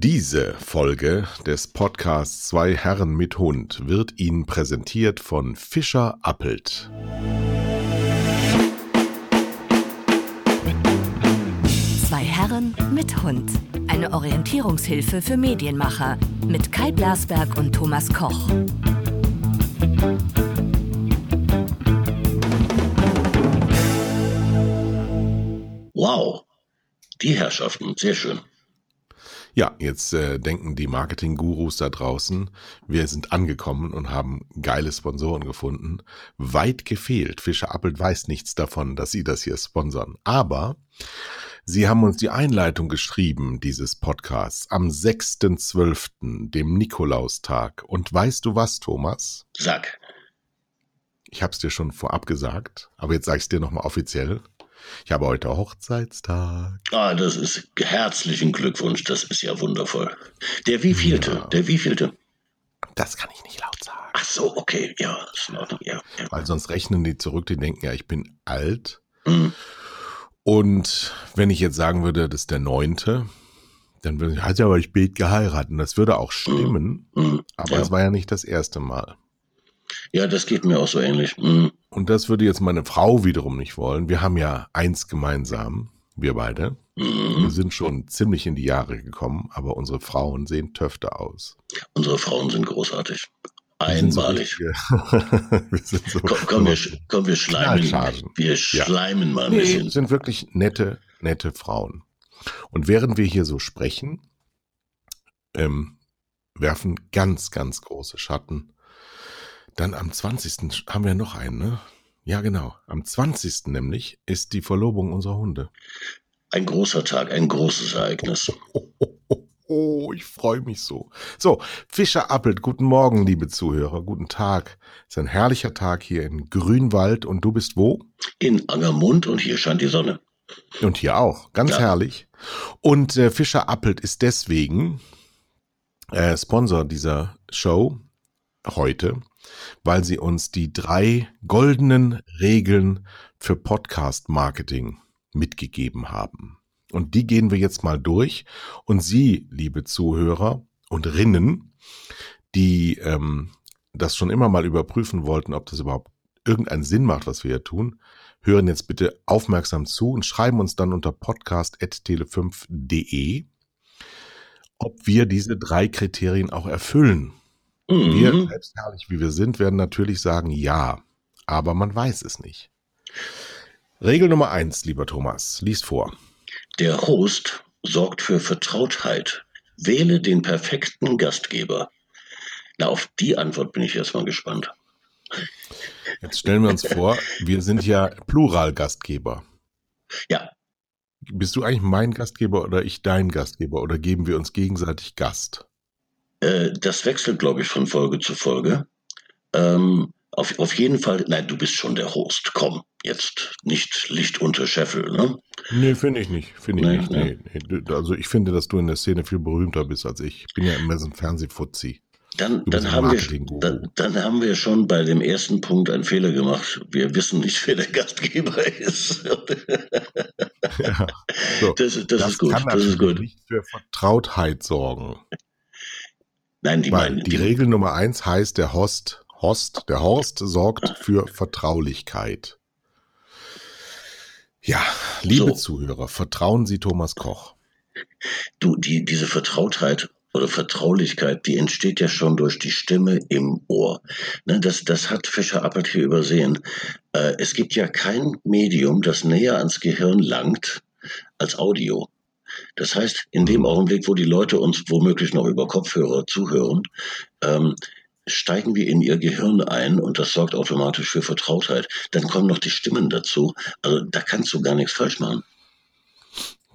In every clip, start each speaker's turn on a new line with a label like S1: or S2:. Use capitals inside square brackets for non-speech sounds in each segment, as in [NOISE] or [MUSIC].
S1: Diese Folge des Podcasts Zwei Herren mit Hund wird Ihnen präsentiert von Fischer Appelt.
S2: Zwei Herren mit Hund. Eine Orientierungshilfe für Medienmacher mit Kai Blasberg und Thomas Koch.
S3: Wow, die Herrschaften, sehr schön.
S1: Ja, jetzt äh, denken die Marketing-Gurus da draußen, wir sind angekommen und haben geile Sponsoren gefunden. Weit gefehlt. Fischer Appelt weiß nichts davon, dass sie das hier sponsern. Aber sie haben uns die Einleitung geschrieben, dieses Podcasts, am 6.12., dem Nikolaustag. Und weißt du was, Thomas?
S3: Sag.
S1: Ich hab's dir schon vorab gesagt, aber jetzt sag ich's dir nochmal offiziell. Ich habe heute Hochzeitstag.
S3: Ah, das ist herzlichen Glückwunsch, das ist ja wundervoll. Der wievielte? Ja. Der wievielte?
S1: Das kann ich nicht laut sagen.
S3: Ach so, okay, ja, Ordnung, ja,
S1: ja. Weil sonst rechnen die zurück, die denken, ja, ich bin alt. Mhm. Und wenn ich jetzt sagen würde, das ist der neunte, dann würde ich, hat ja aber spät geheiratet. Und das würde auch stimmen, mhm. aber es war ja nicht das erste Mal.
S3: Ja, das geht mir auch so ähnlich. Mhm.
S1: Und das würde jetzt meine Frau wiederum nicht wollen. Wir haben ja eins gemeinsam, wir beide. Mhm. Wir sind schon ziemlich in die Jahre gekommen, aber unsere Frauen sehen Töfter aus.
S3: Unsere Frauen sind großartig. Einmalig. [LAUGHS] wir sind so, komm, komm, wir, komm, wir schleimen. Wir schleimen ja. mal ein nee, bisschen.
S1: sind wirklich nette, nette Frauen. Und während wir hier so sprechen, ähm, werfen ganz, ganz große Schatten dann am 20. haben wir noch einen, ne? Ja, genau. Am 20. nämlich ist die Verlobung unserer Hunde.
S3: Ein großer Tag, ein großes Ereignis.
S1: Oh, oh, oh, oh ich freue mich so. So, Fischer Appelt, guten Morgen, liebe Zuhörer, guten Tag. Es ist ein herrlicher Tag hier in Grünwald und du bist wo?
S3: In Angermund und hier scheint die Sonne.
S1: Und hier auch, ganz ja. herrlich. Und äh, Fischer Appelt ist deswegen äh, Sponsor dieser Show heute, weil sie uns die drei goldenen Regeln für Podcast-Marketing mitgegeben haben. Und die gehen wir jetzt mal durch. Und Sie, liebe Zuhörer und Rinnen, die ähm, das schon immer mal überprüfen wollten, ob das überhaupt irgendeinen Sinn macht, was wir hier tun, hören jetzt bitte aufmerksam zu und schreiben uns dann unter podcast.tele5.de, ob wir diese drei Kriterien auch erfüllen. Mhm. Wir, selbstherrlich wie wir sind, werden natürlich sagen ja, aber man weiß es nicht. Regel Nummer eins, lieber Thomas, lies vor.
S3: Der Host sorgt für Vertrautheit. Wähle den perfekten Gastgeber. Na, auf die Antwort bin ich erstmal gespannt.
S1: Jetzt stellen wir uns [LAUGHS] vor, wir sind ja Plural-Gastgeber.
S3: Ja.
S1: Bist du eigentlich mein Gastgeber oder ich dein Gastgeber oder geben wir uns gegenseitig Gast?
S3: Äh, das wechselt, glaube ich, von Folge zu Folge. Ähm, auf, auf jeden Fall, nein, du bist schon der Host. Komm, jetzt nicht Licht unter Scheffel, ne?
S1: Nee, finde ich nicht. Finde ich nee, nicht. Nee. Nee. Also ich finde, dass du in der Szene viel berühmter bist als ich. Ich bin ja immer so ein Fernsehfuzzi.
S3: Dann, dann, haben wir, dann, dann, haben wir schon bei dem ersten Punkt einen Fehler gemacht. Wir wissen nicht, wer der Gastgeber ist. [LAUGHS]
S1: ja, so. Das, das, das, ist gut. Kann das ist gut. nicht für Vertrautheit sorgen.
S3: Nein, die
S1: Weil meinen. Die, die Regel Nummer eins heißt, der Host, Host, der Horst sorgt für Vertraulichkeit. Ja, liebe so. Zuhörer, vertrauen Sie Thomas Koch.
S3: Du, die, diese Vertrautheit oder Vertraulichkeit, die entsteht ja schon durch die Stimme im Ohr. Ne, das, das hat Fischer Appelt hier übersehen. Äh, es gibt ja kein Medium, das näher ans Gehirn langt als Audio. Das heißt, in dem Augenblick, wo die Leute uns womöglich noch über Kopfhörer zuhören, ähm, steigen wir in ihr Gehirn ein und das sorgt automatisch für Vertrautheit. Dann kommen noch die Stimmen dazu. Also da kannst du gar nichts falsch machen.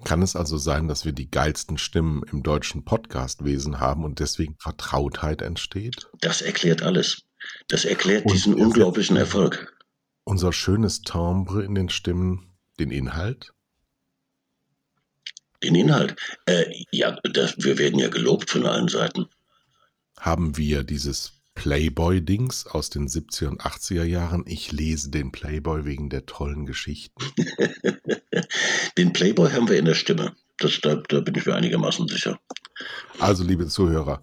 S1: Kann es also sein, dass wir die geilsten Stimmen im deutschen Podcastwesen haben und deswegen Vertrautheit entsteht?
S3: Das erklärt alles. Das erklärt und diesen unglaublichen Erfolg.
S1: Unser schönes Timbre in den Stimmen, den Inhalt?
S3: Den Inhalt. Äh, ja, das, wir werden ja gelobt von allen Seiten.
S1: Haben wir dieses Playboy-Dings aus den 70er und 80er Jahren? Ich lese den Playboy wegen der tollen Geschichten. [LAUGHS]
S3: den Playboy haben wir in der Stimme. Das, da, da bin ich mir einigermaßen sicher.
S1: Also, liebe Zuhörer,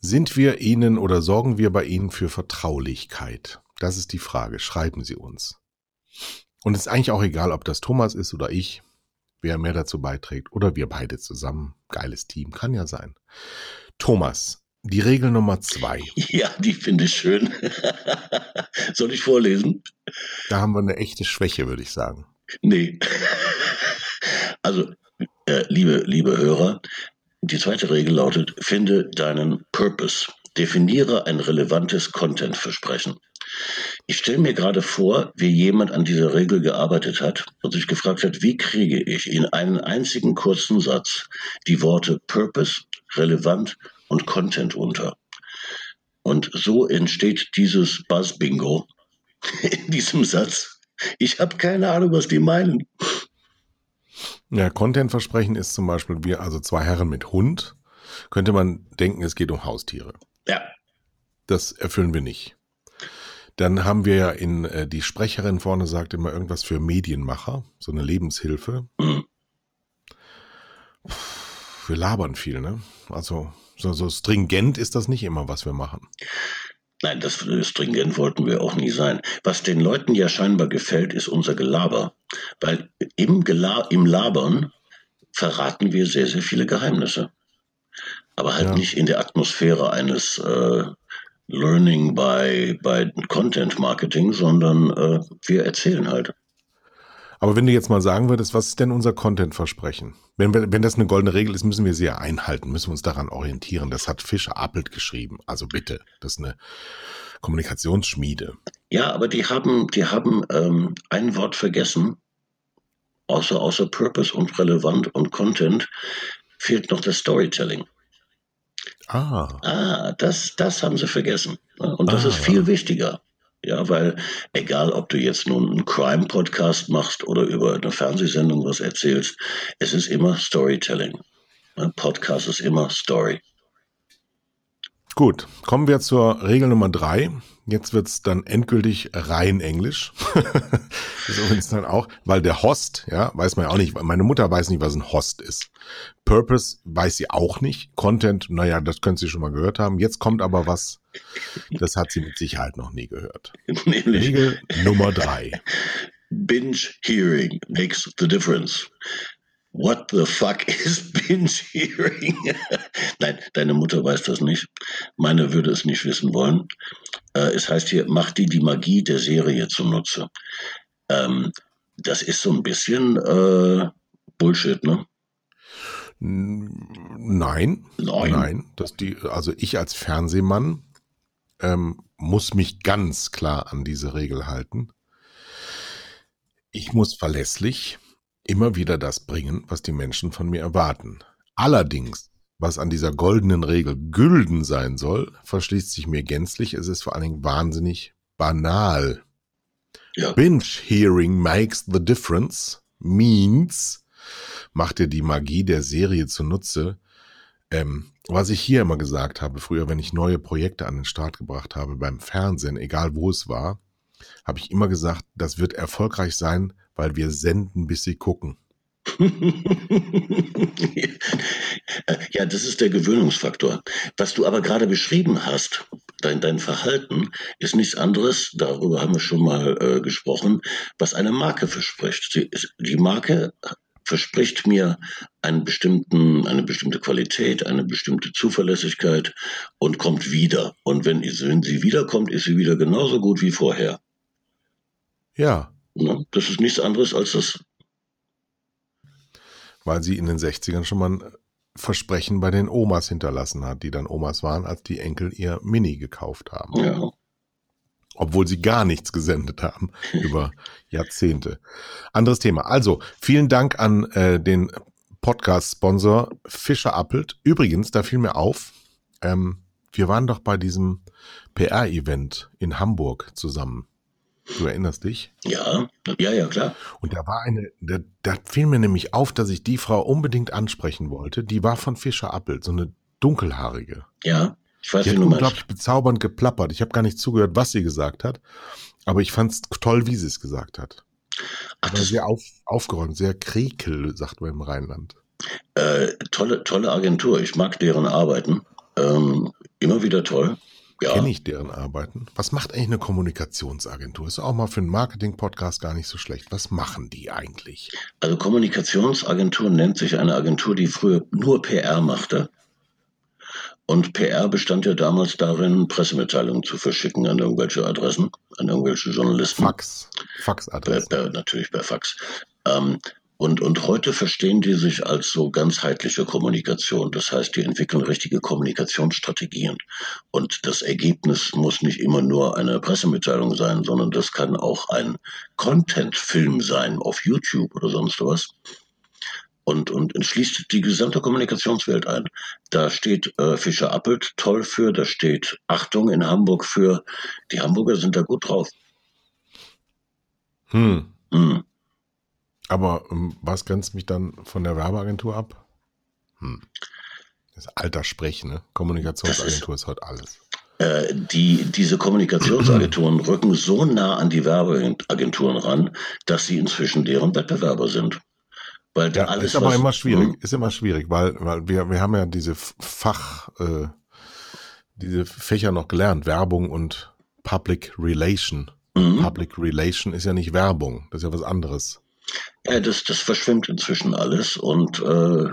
S1: sind wir Ihnen oder sorgen wir bei Ihnen für Vertraulichkeit? Das ist die Frage. Schreiben Sie uns. Und es ist eigentlich auch egal, ob das Thomas ist oder ich, wer mehr dazu beiträgt oder wir beide zusammen. Geiles Team, kann ja sein. Thomas, die Regel Nummer zwei. [LAUGHS]
S3: Ja, die finde ich schön. [LAUGHS] Soll ich vorlesen?
S1: Da haben wir eine echte Schwäche, würde ich sagen.
S3: Nee. [LAUGHS] Also, äh, liebe, liebe Hörer, die zweite Regel lautet, finde deinen Purpose. Definiere ein relevantes Content-Versprechen. Ich stelle mir gerade vor, wie jemand an dieser Regel gearbeitet hat und sich gefragt hat, wie kriege ich in einen einzigen kurzen Satz die Worte Purpose, relevant und Content unter. Und so entsteht dieses Buzz-Bingo [LAUGHS] in diesem Satz. Ich habe keine Ahnung, was die meinen.
S1: Ja, Content-Versprechen ist zum Beispiel, wir, also zwei Herren mit Hund, könnte man denken, es geht um Haustiere.
S3: Ja.
S1: Das erfüllen wir nicht. Dann haben wir ja in, äh, die Sprecherin vorne sagt immer irgendwas für Medienmacher, so eine Lebenshilfe. Wir labern viel, ne? Also so, so stringent ist das nicht immer, was wir machen.
S3: Nein, das stringent wollten wir auch nie sein. Was den Leuten ja scheinbar gefällt, ist unser Gelaber. Weil im, Gela im Labern verraten wir sehr, sehr viele Geheimnisse. Aber halt
S1: Ja.
S3: nicht in der Atmosphäre eines äh, Learning by, by Content Marketing, sondern äh, wir erzählen halt.
S1: Aber wenn du jetzt mal sagen würdest, was ist denn unser Content-Versprechen? Wenn, wenn das eine goldene Regel ist, müssen wir sie ja einhalten, müssen wir uns daran orientieren. Das hat Fischer Appelt geschrieben. Also bitte, das ist eine Kommunikationsschmiede.
S3: Ja, aber die haben, die haben ähm, ein Wort vergessen. Außer, außer Purpose und relevant und Content fehlt noch das Storytelling.
S1: Ah,
S3: Ah, das, das haben sie vergessen. Und das
S1: Ah.
S3: ist viel wichtiger. Ja, weil egal, ob du jetzt nun einen Crime-Podcast machst oder über eine Fernsehsendung was erzählst, es ist immer Storytelling. Ein Podcast ist immer Story.
S1: gut. Kommen wir zur Regel Nummer drei. Jetzt wird's dann endgültig rein Englisch. das ist übrigens dann auch, weil der Host, ja, weiß man ja auch nicht. Meine Mutter weiß nicht, was ein Host ist. Purpose weiß sie auch nicht. Content, naja, das können Sie schon mal gehört haben. Jetzt kommt aber was, das hat sie mit Sicherheit noch nie gehört. [LAUGHS]
S3: Nämlich
S1: Regel Nummer drei.
S3: binge hearing makes the difference. What the fuck is [LAUGHS] binge hearing? Nein, deine Mutter weiß das nicht. Meine würde es nicht wissen wollen. Äh, es heißt hier, mach dir die Magie der Serie zunutze. Ähm, das ist so ein bisschen äh, Bullshit, ne?
S1: Nein,
S3: Nein.
S1: nein. Dass die, also ich als Fernsehmann ähm, muss mich ganz klar an diese Regel halten. Ich muss verlässlich immer wieder das bringen, was die Menschen von mir erwarten. Allerdings, was an dieser goldenen Regel gülden sein soll, verschließt sich mir gänzlich. Es ist vor allen Dingen wahnsinnig banal.
S3: Ja.
S1: Binge hearing makes the difference means, macht dir die Magie der Serie zunutze. Ähm, was ich hier immer gesagt habe, früher, wenn ich neue Projekte an den Start gebracht habe beim Fernsehen, egal wo es war, habe ich immer gesagt, das wird erfolgreich sein, weil wir senden, bis sie gucken. [LAUGHS]
S3: ja, das ist der Gewöhnungsfaktor. Was du aber gerade beschrieben hast, dein, dein Verhalten, ist nichts anderes, darüber haben wir schon mal äh, gesprochen, was eine Marke verspricht. Sie, die Marke verspricht mir einen bestimmten, eine bestimmte Qualität, eine bestimmte Zuverlässigkeit und kommt wieder. Und wenn, wenn sie wiederkommt, ist sie wieder genauso gut wie vorher.
S1: Ja?
S3: Das ist nichts anderes als das
S1: weil sie in den 60ern schon mal ein Versprechen bei den Omas hinterlassen hat, die dann Omas waren, als die Enkel ihr Mini gekauft haben.
S3: Ja.
S1: Obwohl sie gar nichts gesendet haben [LAUGHS] über Jahrzehnte. Anderes Thema. Also, vielen Dank an äh, den Podcast-Sponsor Fischer Appelt. Übrigens, da fiel mir auf, ähm, wir waren doch bei diesem PR-Event in Hamburg zusammen. Du erinnerst dich?
S3: Ja, ja, ja, klar.
S1: Und da war eine, da, da fiel mir nämlich auf, dass ich die Frau unbedingt ansprechen wollte. Die war von Fischer Appelt, so eine dunkelhaarige.
S3: Ja, ich weiß,
S1: Die
S3: wie
S1: hat
S3: du meinst.
S1: unglaublich bezaubernd geplappert. Ich habe gar nicht zugehört, was sie gesagt hat. Aber ich fand es toll, wie sie es gesagt hat.
S3: Ach, das,
S1: sehr auf, aufgeräumt, sehr krekel, sagt man im Rheinland.
S3: Äh, tolle, tolle Agentur. Ich mag deren Arbeiten. Ähm, immer wieder toll.
S1: Ja. Kenne ich deren Arbeiten. Was macht eigentlich eine Kommunikationsagentur? Ist auch mal für einen Marketing-Podcast gar nicht so schlecht. Was machen die eigentlich?
S3: Also Kommunikationsagentur nennt sich eine Agentur, die früher nur PR machte. Und PR bestand ja damals darin, Pressemitteilungen zu verschicken an irgendwelche Adressen, an irgendwelche Journalisten.
S1: Fax. Faxadressen.
S3: natürlich per Fax. Ähm, und, und heute verstehen die sich als so ganzheitliche Kommunikation. Das heißt, die entwickeln richtige Kommunikationsstrategien. Und das Ergebnis muss nicht immer nur eine Pressemitteilung sein, sondern das kann auch ein Content-Film sein auf YouTube oder sonst was. Und, und schließt die gesamte Kommunikationswelt ein. Da steht äh, Fischer Appelt toll für, da steht Achtung in Hamburg für. Die Hamburger sind da gut drauf.
S1: Hm. hm. Aber ähm, was grenzt mich dann von der Werbeagentur ab? Hm. Das alter Sprech, ne? Kommunikationsagentur ist, ist heute alles.
S3: Äh, die, diese Kommunikationsagenturen [CLEARS THROAT] rücken so nah an die Werbeagenturen ran, dass sie inzwischen deren Wettbewerber sind.
S1: Weil ja, alles, ist aber immer schwierig, hm? ist immer schwierig, weil, weil wir, wir haben ja diese Fach, äh, diese Fächer noch gelernt, Werbung und Public Relation. Mhm. Public Relation ist ja nicht Werbung, das ist ja was anderes.
S3: Ja, das, das verschwimmt inzwischen alles und äh,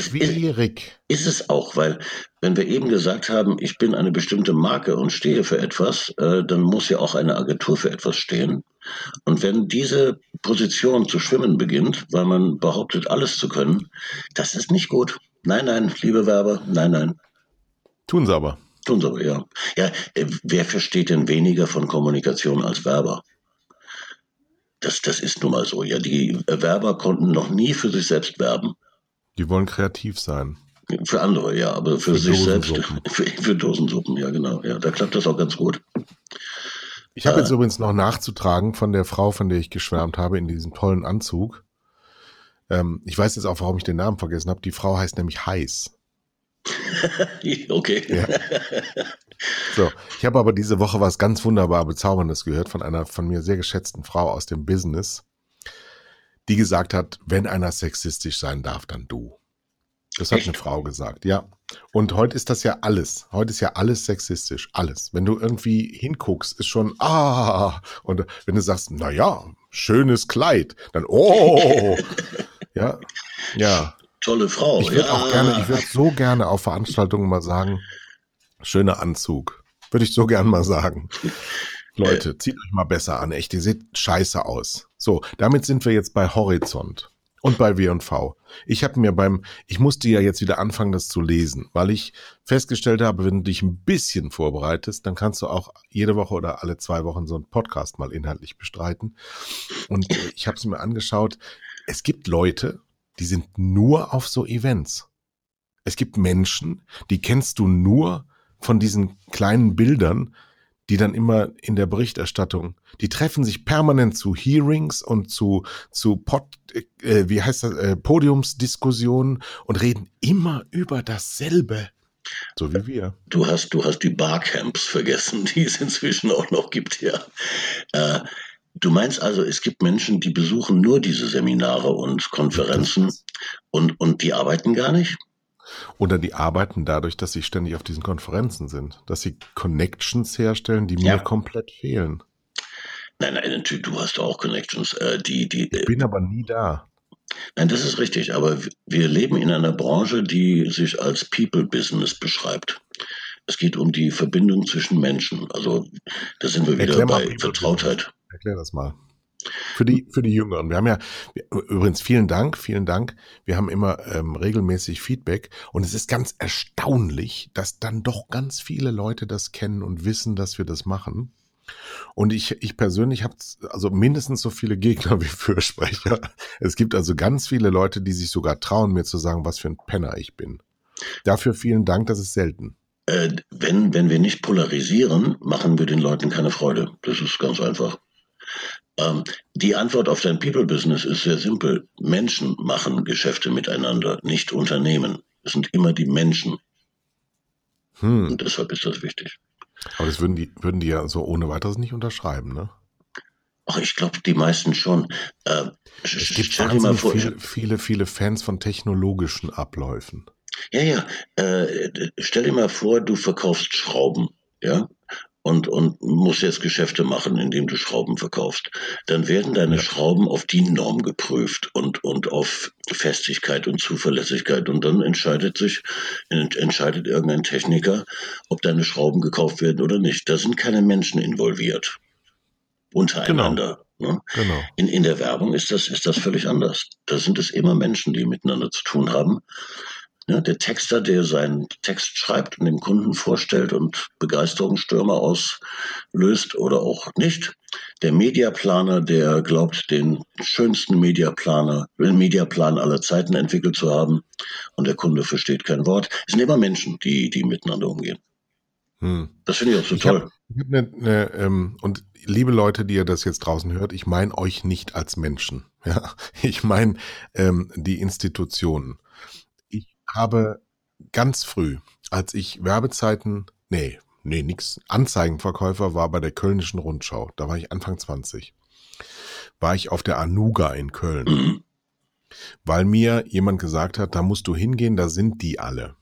S1: schwierig.
S3: Ist, ist es auch, weil wenn wir eben gesagt haben, ich bin eine bestimmte Marke und stehe für etwas, äh, dann muss ja auch eine Agentur für etwas stehen. Und wenn diese Position zu schwimmen beginnt, weil man behauptet, alles zu können, das ist nicht gut. Nein, nein, liebe Werber, nein, nein.
S1: Tun sie aber.
S3: Tun sie aber, ja. Ja, äh, wer versteht denn weniger von Kommunikation als Werber? Das, das ist nun mal so. Ja, die Werber konnten noch nie für sich selbst werben.
S1: Die wollen kreativ sein.
S3: Für andere, ja, aber für, für sich selbst, [LAUGHS] für, für, Dosensuppen, ja, genau. Ja, da klappt das auch ganz gut.
S1: Ich habe äh, jetzt übrigens noch nachzutragen von der Frau, von der ich geschwärmt habe, in diesem tollen Anzug. Ähm, ich weiß jetzt auch, warum ich den Namen vergessen habe. Die Frau heißt nämlich Heiß. [LAUGHS]
S3: okay. Ja. [LAUGHS]
S1: So, ich habe aber diese Woche was ganz wunderbar Bezauberndes gehört von einer von mir sehr geschätzten Frau aus dem Business, die gesagt hat, wenn einer sexistisch sein darf, dann du. Das hat Echt? eine Frau gesagt, ja. Und heute ist das ja alles. Heute ist ja alles sexistisch. Alles. Wenn du irgendwie hinguckst, ist schon, ah. Und wenn du sagst, na ja, schönes Kleid, dann, oh. [LAUGHS] ja. Ja.
S3: Tolle Frau.
S1: Ich würde ja. auch gerne, ich würde so gerne auf Veranstaltungen mal sagen, Schöner Anzug. Würde ich so gern mal sagen. [LAUGHS] Leute, zieht euch mal besser an. Echt, ihr seht scheiße aus. So, damit sind wir jetzt bei Horizont und bei W&V. Ich habe mir beim, ich musste ja jetzt wieder anfangen, das zu lesen, weil ich festgestellt habe, wenn du dich ein bisschen vorbereitest, dann kannst du auch jede Woche oder alle zwei Wochen so einen Podcast mal inhaltlich bestreiten. Und ich habe es mir angeschaut. Es gibt Leute, die sind nur auf so Events. Es gibt Menschen, die kennst du nur von diesen kleinen Bildern, die dann immer in der Berichterstattung, die treffen sich permanent zu Hearings und zu, zu Pod, äh, wie heißt das, äh, Podiumsdiskussionen und reden immer über dasselbe. So wie wir.
S3: Du hast, du hast die Barcamps vergessen, die es inzwischen auch noch gibt, ja. Äh, du meinst also, es gibt Menschen, die besuchen nur diese Seminare und Konferenzen und, und die arbeiten gar nicht?
S1: Oder die arbeiten dadurch, dass sie ständig auf diesen Konferenzen sind, dass sie Connections herstellen, die ja. mir komplett fehlen.
S3: Nein, nein, natürlich, du hast auch Connections. Äh, die, die,
S1: ich bin aber nie da.
S3: Nein, das ist richtig, aber wir leben in einer Branche, die sich als People-Business beschreibt. Es geht um die Verbindung zwischen Menschen. Also da sind wir wieder bei Vertrautheit.
S1: Erklär das mal. Für die, für die Jüngeren. Wir haben ja, übrigens vielen Dank, vielen Dank. Wir haben immer ähm, regelmäßig Feedback und es ist ganz erstaunlich, dass dann doch ganz viele Leute das kennen und wissen, dass wir das machen. Und ich, ich persönlich habe also mindestens so viele Gegner [LAUGHS] wie Fürsprecher. Es gibt also ganz viele Leute, die sich sogar trauen, mir zu sagen, was für ein Penner ich bin. Dafür vielen Dank, das ist selten.
S3: Äh, wenn, wenn wir nicht polarisieren, machen wir den Leuten keine Freude. Das ist ganz einfach. Ähm, die Antwort auf dein People-Business ist sehr simpel. Menschen machen Geschäfte miteinander, nicht Unternehmen. Es sind immer die Menschen. Hm. Und deshalb ist das wichtig.
S1: Aber das würden die, würden die ja so ohne weiteres nicht unterschreiben, ne?
S3: Ach, ich glaube, die meisten schon. Äh,
S1: es gibt stell dir mal vor, viele, viele, viele Fans von technologischen Abläufen.
S3: Ja, ja. Äh, stell dir mal vor, du verkaufst Schrauben, ja, und, und musst jetzt Geschäfte machen, indem du Schrauben verkaufst. Dann werden deine. Schrauben auf die Norm geprüft und, und auf Festigkeit und Zuverlässigkeit. Und dann entscheidet sich, entscheidet irgendein Techniker, ob deine Schrauben gekauft werden oder nicht. Da sind keine Menschen involviert. Untereinander. Genau. Ne? genau. In, in der Werbung ist das, ist das völlig anders. Da sind es immer Menschen, die miteinander zu tun haben. Ja, der Texter, der seinen Text schreibt und dem Kunden vorstellt und Begeisterungsstürme auslöst oder auch nicht. Der Mediaplaner, der glaubt, den schönsten Mediaplaner, Mediaplan aller Zeiten entwickelt zu haben und der Kunde versteht kein Wort. Es sind immer Menschen, die, die miteinander umgehen. Hm. Das finde ich auch so ich toll.
S1: Hab, ne, ne, ähm, und liebe Leute, die ihr das jetzt draußen hört, ich meine euch nicht als Menschen. [LAUGHS] Ja, ich meine ähm, die Institutionen habe ganz früh, als ich Werbezeiten, nee, nee, nix, Anzeigenverkäufer war bei der Kölnischen Rundschau, da war ich Anfang 20, war ich auf der Anuga in Köln, [CLEARS THROAT] weil mir jemand gesagt hat, da musst du hingehen, da sind die alle.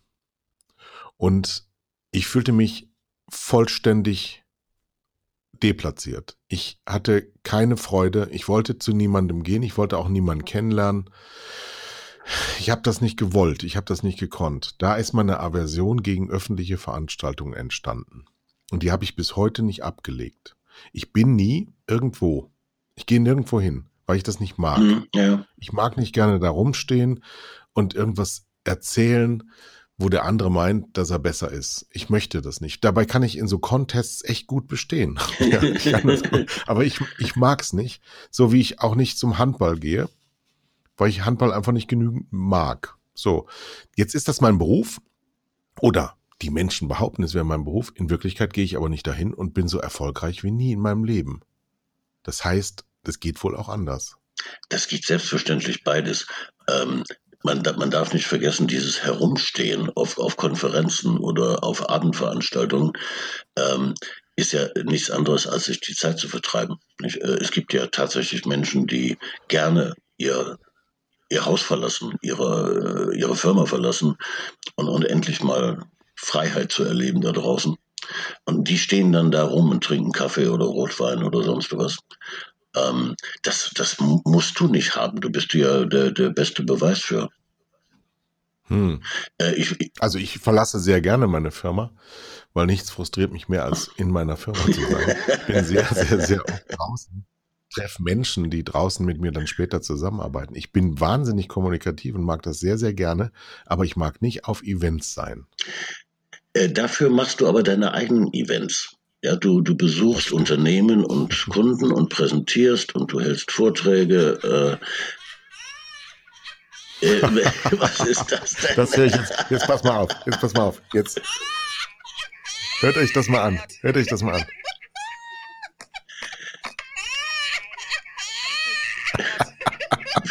S1: Und ich fühlte mich vollständig deplatziert. Ich hatte keine Freude. Ich wollte zu niemandem gehen. Ich wollte auch niemanden kennenlernen. Ich habe das nicht gewollt, ich habe das nicht gekonnt. Da ist meine Aversion gegen öffentliche Veranstaltungen entstanden. Und die habe ich bis heute nicht abgelegt. Ich bin nie irgendwo. Ich gehe nirgendwo hin, weil ich das nicht mag. Mhm, ja. Ich mag nicht gerne da rumstehen und irgendwas erzählen, wo der andere meint, dass er besser ist. Ich möchte das nicht. Dabei kann ich in so Contests echt gut bestehen. [LAUGHS] ja, ich gut. [LAUGHS] Aber ich, ich mag es nicht. So wie ich auch nicht zum Handball gehe weil ich Handball einfach nicht genügend mag. So, jetzt ist das mein Beruf oder die Menschen behaupten, es wäre mein Beruf. In Wirklichkeit gehe ich aber nicht dahin und bin so erfolgreich wie nie in meinem Leben. Das heißt, das geht wohl auch anders.
S3: Das geht selbstverständlich beides. Ähm, man, man, darf nicht vergessen, dieses Herumstehen auf, auf Konferenzen oder auf Abendveranstaltungen ähm, ist ja nichts anderes, als sich die Zeit zu vertreiben. Nicht? Äh, es gibt ja tatsächlich Menschen, die gerne ihr ihr Haus verlassen, ihre, ihre Firma verlassen und, und endlich mal Freiheit zu erleben da draußen. Und die stehen dann da rum und trinken Kaffee oder Rotwein oder sonst was. Ähm, das, das musst du nicht haben. Du bist ja der, der beste Beweis für.
S1: Hm. Äh, ich, also ich verlasse sehr gerne meine Firma, weil nichts frustriert mich mehr, als in meiner Firma zu sein. Ich bin sehr, sehr, sehr oft draußen treffe Menschen, die draußen mit mir dann später zusammenarbeiten. Ich bin wahnsinnig kommunikativ und mag das sehr, sehr gerne, aber ich mag nicht auf Events sein.
S3: Äh, dafür machst du aber deine eigenen Events. Ja, du, du besuchst Unternehmen und Kunden und präsentierst und du hältst Vorträge. Äh, äh, [LAUGHS] was ist das denn?
S1: Das höre ich jetzt. Jetzt pass mal auf. Jetzt pass mal auf. Jetzt. Hört euch das mal an. Hört euch das mal an.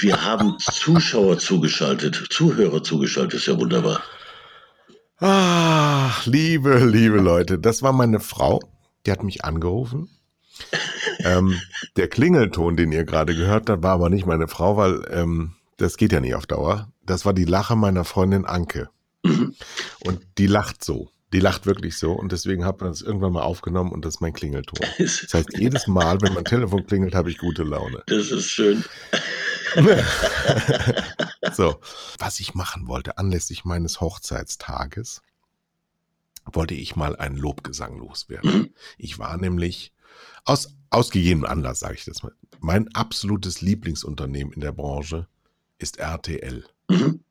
S3: Wir haben Zuschauer zugeschaltet, Zuhörer zugeschaltet, ist ja wunderbar.
S1: Ach, liebe, liebe Leute, das war meine Frau, die hat mich angerufen. ähm, der Klingelton, den ihr gerade gehört habt, war aber nicht meine Frau, weil ähm, das geht ja nicht auf Dauer. Das war die Lache meiner Freundin Anke. Mhm. Und die lacht so. Die lacht wirklich so und deswegen hat man es irgendwann mal aufgenommen und das ist mein Klingelton. [LAUGHS] Das heißt, jedes Mal, wenn mein Telefon klingelt, habe ich gute Laune.
S3: Das ist schön. [LAUGHS]
S1: so, was ich machen wollte, anlässlich meines Hochzeitstages, wollte ich mal einen Lobgesang loswerden. Mhm. Ich war nämlich aus ausgegebenem Anlass, sage ich das mal. Mein absolutes Lieblingsunternehmen in der Branche ist RTL. Mhm.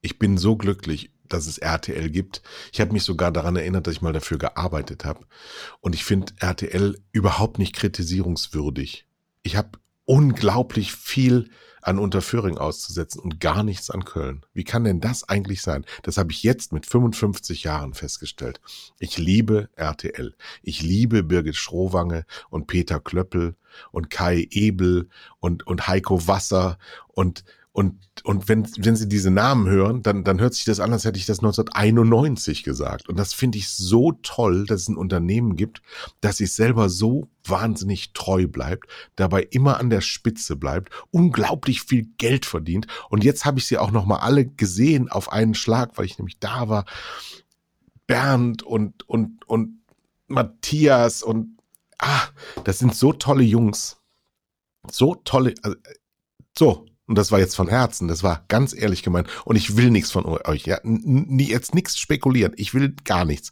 S1: Ich bin so glücklich, dass es RTL gibt. Ich habe mich sogar daran erinnert, dass ich mal dafür gearbeitet habe. Und ich finde RTL überhaupt nicht kritisierungswürdig. Ich habe unglaublich viel an Unterföhring auszusetzen und gar nichts an Köln. Wie kann denn das eigentlich sein? Das habe ich jetzt mit 55 Jahren festgestellt. Ich liebe RTL. Ich liebe Birgit Schrowange und Peter Klöppel und Kai Ebel und, und Heiko Wasser und, Und, und wenn, wenn Sie diese Namen hören, dann, dann hört sich das an, als hätte ich das 1991 gesagt. Und das finde ich so toll, dass es ein Unternehmen gibt, das sich selber so wahnsinnig treu bleibt, dabei immer an der Spitze bleibt, unglaublich viel Geld verdient. Und jetzt habe ich sie auch noch mal alle gesehen auf einen Schlag, weil ich nämlich da war. Bernd und, und, und Matthias und ah, das sind so tolle Jungs. So tolle, also, so, und das war jetzt von Herzen, das war ganz ehrlich gemeint. Und ich will nichts von euch, ja, jetzt nichts spekulieren. Ich will gar nichts.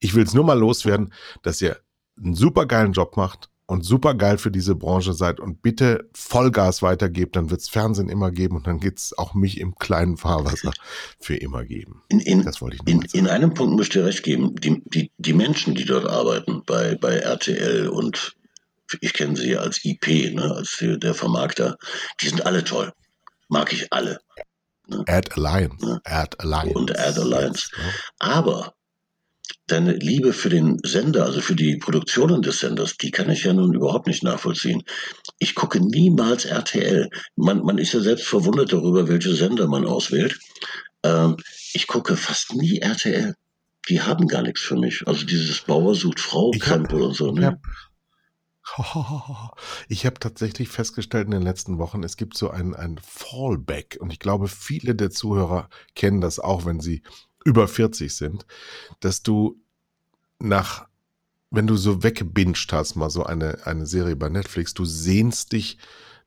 S1: Ich will es nur mal loswerden, dass ihr einen super geilen Job macht und super geil für diese Branche seid und bitte Vollgas weitergebt, dann wird's Fernsehen immer geben und dann geht's auch mich im kleinen Fahrwasser für immer geben.
S3: In, in, das wollte ich in, in einem Punkt müsst ihr recht geben. Die, die, die Menschen, die dort arbeiten, bei, bei RTL und ich kenne sie als IP, ne, als der Vermarkter, die sind alle toll. Mag ich alle.
S1: Ne? Ad Alliance. Ne? Ad Alliance.
S3: Und Ad Alliance. Ja. Aber deine Liebe für den Sender, also für die Produktionen des Senders, die kann ich ja nun überhaupt nicht nachvollziehen. Ich gucke niemals RTL. Man, man ist ja selbst verwundert darüber, welche Sender man auswählt. Ähm, ich gucke fast nie RTL. Die haben gar nichts für mich. Also dieses Bauer sucht Frau, Krempel und so. Ne?
S1: Ich habe [LAUGHS] tatsächlich festgestellt in den letzten Wochen, es gibt so ein, ein Fallback. Und ich glaube, viele der Zuhörer kennen das auch, wenn sie über 40 sind, dass du nach, wenn du so weggebinged hast, mal so eine, eine Serie bei Netflix, du sehnst dich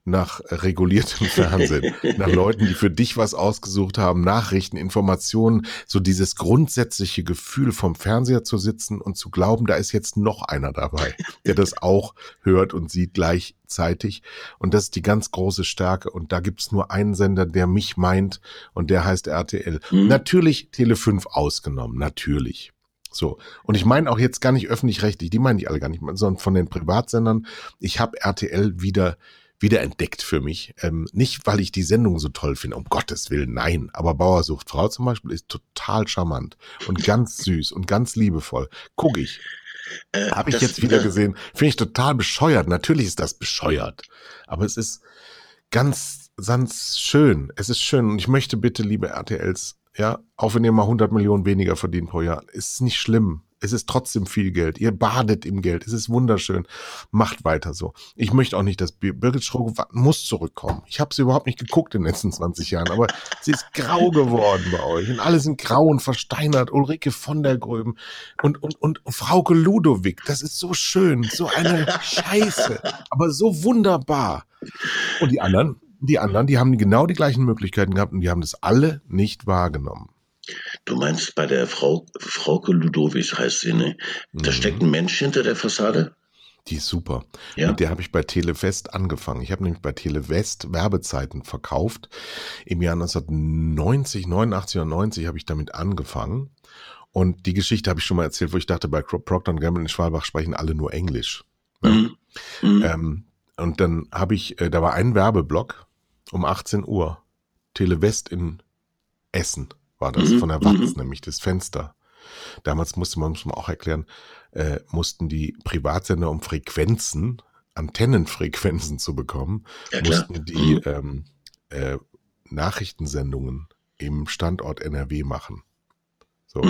S1: nach reguliertem [LAUGHS] Fernsehen, nach Leuten, die für dich was ausgesucht haben, Nachrichten, Informationen, so dieses grundsätzliche Gefühl vom Fernseher zu sitzen und zu glauben, da ist jetzt noch einer dabei, der das [LAUGHS] auch hört und sieht gleichzeitig. Und das ist die ganz große Stärke. Und da gibt's nur einen Sender, der mich meint und der heißt RTL. Mhm. Natürlich Tele 5 ausgenommen, natürlich. So. Und ich meine auch jetzt gar nicht öffentlich-rechtlich, die meine ich alle gar nicht, sondern von den Privatsendern. Ich habe RTL wieder wiederentdeckt für mich. Ähm, nicht, weil ich die Sendung so toll finde, um Gottes Willen, nein. Aber Bauer sucht Frau zum Beispiel ist total charmant und ganz süß und ganz liebevoll. Guck ich. Äh, Habe ich jetzt wieder gesehen. Finde ich total bescheuert. Natürlich ist das bescheuert. Aber es ist ganz, ganz schön. Es ist schön. Und ich möchte bitte, liebe RTLs, ja, auch wenn ihr mal 100 Millionen weniger verdient pro Jahr, ist nicht schlimm. Es ist trotzdem viel Geld. Ihr badet im Geld. Es ist wunderschön. Macht weiter so. Ich möchte auch nicht, dass Birgit Schroge muss zurückkommen. Ich habe sie überhaupt nicht geguckt in den letzten 20 Jahren, aber [LAUGHS] sie ist grau geworden bei euch. Und alle sind grau und versteinert. Ulrike von der Gröben und, und, und Frauke Ludowig. Das ist so schön. So eine Scheiße. Aber so wunderbar. Und die anderen, die anderen, die haben genau die gleichen Möglichkeiten gehabt und die haben das alle nicht wahrgenommen.
S3: Du meinst bei der Frau, Frauke Ludowig heißt sie, ne? Da mhm. steckt ein Mensch hinter der Fassade?
S1: Die ist super. Ja? Mit der habe ich bei Telewest angefangen. Ich habe nämlich bei Telewest Werbezeiten verkauft. Im Jahr 1990, 89 oder 90 habe ich damit angefangen. Und die Geschichte habe ich schon mal erzählt, wo ich dachte, bei Procter Gamble in Schwalbach sprechen alle nur Englisch. Mhm. Mhm. Ähm, und dann habe ich, äh, da war ein Werbeblock um 18 Uhr. Telewest in Essen war das, mhm. von der Watz, mhm. nämlich das Fenster. Damals musste man, muss man auch erklären, äh, mussten die Privatsender um Frequenzen, Antennenfrequenzen zu bekommen, ja, mussten die mhm. ähm, äh, Nachrichtensendungen im Standort NRW machen. So.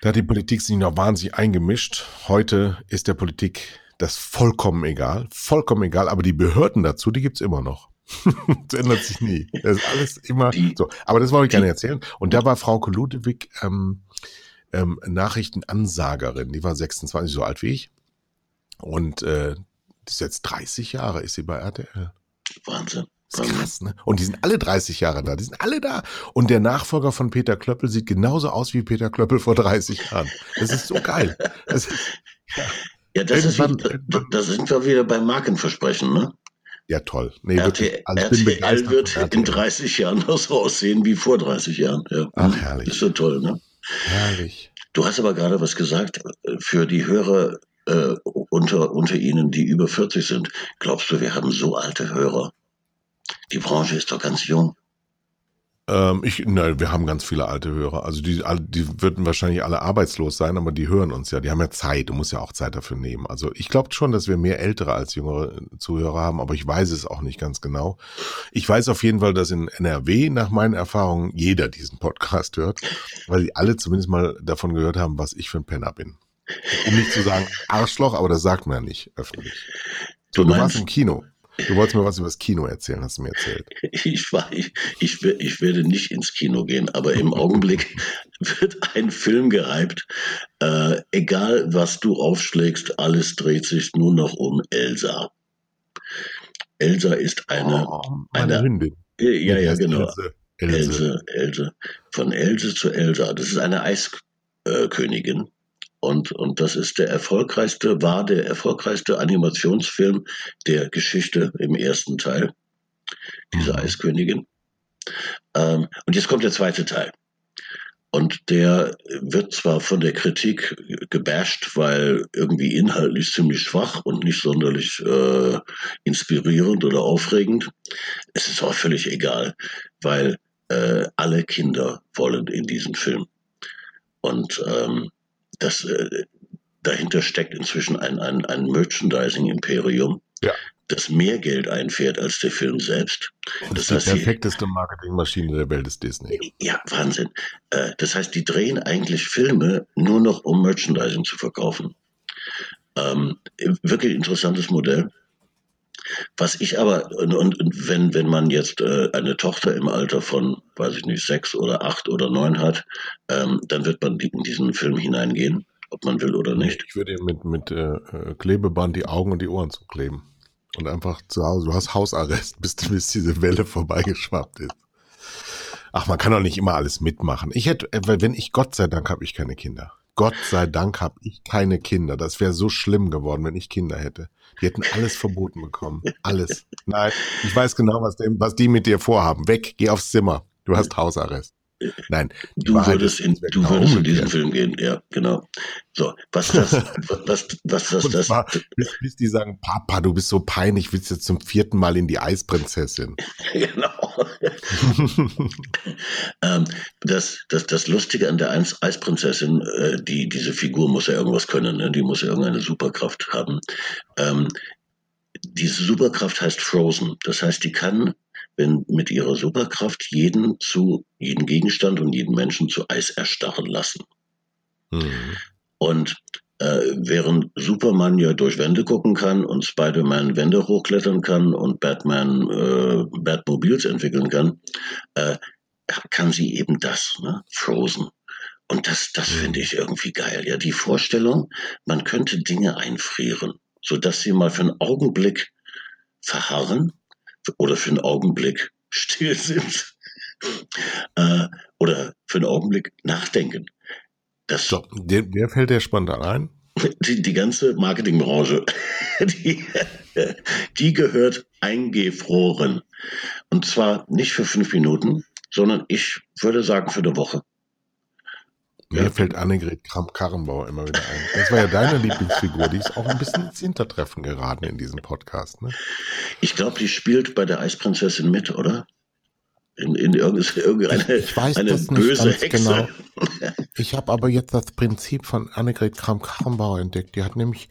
S1: Da hat die Politik sich noch wahnsinnig eingemischt. Heute ist der Politik das vollkommen egal, vollkommen egal, aber die Behörden dazu, die gibt's immer noch. [LAUGHS] das ändert sich nie. Das ist alles immer so. Aber das wollte ich gerne erzählen. Und da war Frau Ludewig ähm, ähm, Nachrichtenansagerin. Die war 26, so alt wie ich. Und äh, die ist jetzt 30 Jahre, ist sie bei RTL.
S3: Wahnsinn.
S1: Das ist krass, ne? Und die sind alle 30 Jahre da. Die sind alle da. Und der Nachfolger von Peter Klöppel sieht genauso aus wie Peter Klöppel vor 30 Jahren. Das ist so geil. Das ist,
S3: ja. ja, das, ist, da sind wir wieder beim Markenversprechen, ne?
S1: Ja, toll.
S3: Nee, RTL, also RTL wird in 30 Jahren noch so aussehen wie vor 30 Jahren. Ja.
S1: Ach, herrlich.
S3: Ist so toll, ne?
S1: Herrlich.
S3: Du hast aber gerade was gesagt für die Hörer äh, unter, unter Ihnen, die über 40 sind. Glaubst du, wir haben so alte Hörer? Die Branche ist doch ganz jung.
S1: Ähm, ich, ne, wir haben ganz viele alte Hörer. Also die, die würden wahrscheinlich alle arbeitslos sein, aber die hören uns ja. Die haben ja Zeit. Du musst ja auch Zeit dafür nehmen. Also ich glaube schon, dass wir mehr ältere als jüngere Zuhörer haben, aber ich weiß es auch nicht ganz genau. Ich weiß auf jeden Fall, dass in NRW nach meinen Erfahrungen jeder diesen Podcast hört, weil sie alle zumindest mal davon gehört haben, was ich für ein Penner bin. Um nicht zu sagen Arschloch, aber das sagt man ja nicht öffentlich. So, du, du warst im Kino. Du wolltest mir was über das Kino erzählen, hast du mir erzählt.
S3: Ich, war, ich, ich, ich werde nicht ins Kino gehen, aber im Augenblick [LAUGHS] wird ein Film gehypt. Äh, egal, was du aufschlägst, alles dreht sich nur noch um Elsa. Elsa ist eine,
S1: oh, eine
S3: Hündin. Ja, ja, genau. Else. Else, Else. Von Else zu Elsa. Das ist eine Eiskönigin. Und, und das ist der erfolgreichste, war der erfolgreichste Animationsfilm der Geschichte im ersten Teil, diese mhm. Eiskönigin. Ähm, und jetzt kommt der zweite Teil. Und der wird zwar von der Kritik gebasht, weil irgendwie inhaltlich ziemlich schwach und nicht sonderlich äh, inspirierend oder aufregend. Es ist auch völlig egal, weil äh, alle Kinder wollen in diesen Film. Und ähm, das, äh, dahinter steckt inzwischen ein, ein, ein Merchandising-Imperium, ja. das mehr Geld einfährt als der Film selbst.
S1: Das, das ist die perfekteste Marketingmaschine der Welt ist Disney.
S3: Ja, Wahnsinn. Äh, das heißt, die drehen eigentlich Filme nur noch, um Merchandising zu verkaufen. Ähm, wirklich interessantes Modell. Was ich aber, und, und wenn, wenn man jetzt äh, eine Tochter im Alter von, weiß ich nicht, sechs oder acht oder neun hat, ähm, dann wird man in diesen Film hineingehen, ob man will oder nicht.
S1: Ich würde mit, mit äh, äh, Klebeband die Augen und die Ohren zukleben. Und einfach zu Hause, du hast Hausarrest, [LAUGHS] bis, bis diese Welle vorbeigeschwappt ist. Ach, man kann doch nicht immer alles mitmachen. Ich hätte, äh, wenn ich, Gott sei Dank, habe ich keine Kinder. Gott sei Dank habe ich keine Kinder. Das wäre so schlimm geworden, wenn ich Kinder hätte. Die hätten alles verboten bekommen. Alles. Nein, ich weiß genau, was, dem, was die mit dir vorhaben. Weg, geh aufs Zimmer. Du hast Hausarrest. Nein,
S3: du würdest, in, du würdest in diesen Film gehen, ja, genau. So, was das, was, was das, das,
S1: zwar, bis, bis, die sagen, Papa, du bist so peinlich, willst jetzt zum vierten Mal in die Eisprinzessin. [LAUGHS] genau. [LAUGHS]
S3: ähm, das, das, das Lustige an der Eis Eisprinzessin, äh, die, diese Figur muss ja irgendwas können, ne? die muss ja irgendeine Superkraft haben. Ähm, diese Superkraft heißt Frozen. Das heißt, die kann wenn mit ihrer Superkraft jeden zu, jeden Gegenstand und jeden Menschen zu Eis erstarren lassen. Mhm. Und äh, während Superman ja durch Wände gucken kann und Spider-Man Wände hochklettern kann und Batman äh, Batmobiles entwickeln kann, äh, kann sie eben das, ne? Frozen. Und das, das mhm. finde ich irgendwie geil. Ja, die Vorstellung, man könnte Dinge einfrieren, sodass sie mal für einen Augenblick verharren oder für einen Augenblick still [LAUGHS] sind äh, oder für einen Augenblick nachdenken.
S1: Das, so, der, der fällt dir spontan ein?
S3: Die, die ganze Marketingbranche, [LAUGHS] die, die gehört eingefroren. Und zwar nicht für fünf Minuten, sondern ich würde sagen für eine Woche.
S1: Mir ja. fällt Annegret Kramp-Karrenbauer immer wieder ein. Das war ja deine Lieblingsfigur. Die ist auch ein bisschen ins Hintertreffen geraten in diesem Podcast. Ne?
S3: Ich glaube, die spielt bei der Eisprinzessin mit, oder? In, in irgendeine
S1: ich weiß eine das böse nicht ganz Hexe. Genau. Ich habe aber jetzt das Prinzip von Annegret Kramp-Karrenbauer entdeckt. Die hat nämlich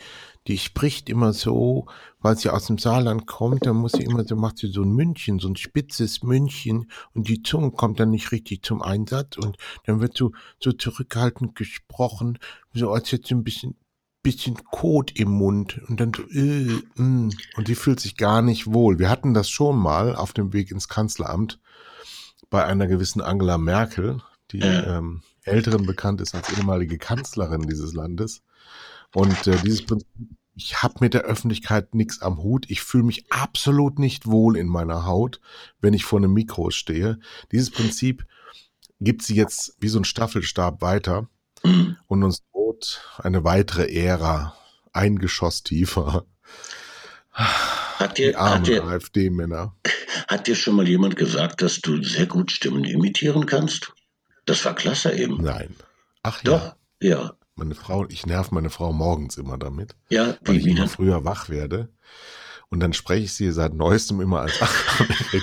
S1: die spricht immer so, weil sie aus dem Saarland kommt, dann muss sie immer so, macht sie so ein München, so ein spitzes München und die Zunge kommt dann nicht richtig zum Einsatz und dann wird so, so zurückhaltend gesprochen, so als jetzt ein bisschen, bisschen Kot im Mund und dann so, äh, mm, und die fühlt sich gar nicht wohl. Wir hatten das schon mal auf dem Weg ins Kanzleramt bei einer gewissen Angela Merkel, die ähm, Älteren bekannt ist als ehemalige Kanzlerin dieses Landes. Und äh, dieses Prinzip, ich habe mit der Öffentlichkeit nichts am Hut. Ich fühle mich absolut nicht wohl in meiner Haut, wenn ich vor einem Mikro stehe. Dieses Prinzip gibt sie jetzt wie so ein Staffelstab weiter [CLEARS THROAT] und uns droht eine weitere Ära, ein Geschoss tiefer.
S3: Hat dir, Die armen AfD-Männer. [LAUGHS] Hat dir schon mal jemand gesagt, dass du sehr gut Stimmen imitieren kannst? Das war klasse eben.
S1: Nein.
S3: Ach Doch, ja. ja.
S1: Meine Frau, ich nerv meine Frau morgens immer damit,
S3: ja,
S1: weil ich immer früher wach werde. Und dann spreche ich sie seit neuestem immer als [LAUGHS]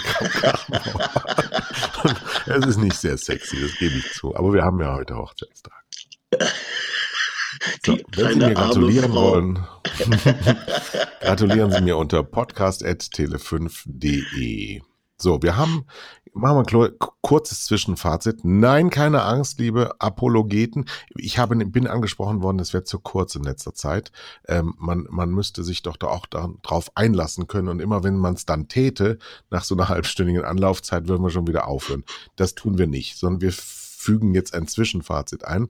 S1: und, Es ist nicht sehr sexy, das gebe ich zu. Aber wir haben ja heute Hochzeitstag. [LAUGHS] So, wenn Sie mir gratulieren wollen, [LAUGHS] gratulieren Sie mir unter podcast.tele5.de. So, wir haben, machen wir ein kurzes Zwischenfazit. Nein, keine Angst, liebe Apologeten. Ich habe, bin angesprochen worden, das wäre zu kurz in letzter Zeit. Ähm, man, man müsste sich doch da auch darauf einlassen können. Und immer wenn man es dann täte, nach so einer [LAUGHS] halbstündigen Anlaufzeit, würden wir schon wieder aufhören. Das tun wir nicht, sondern wir fügen jetzt ein Zwischenfazit ein.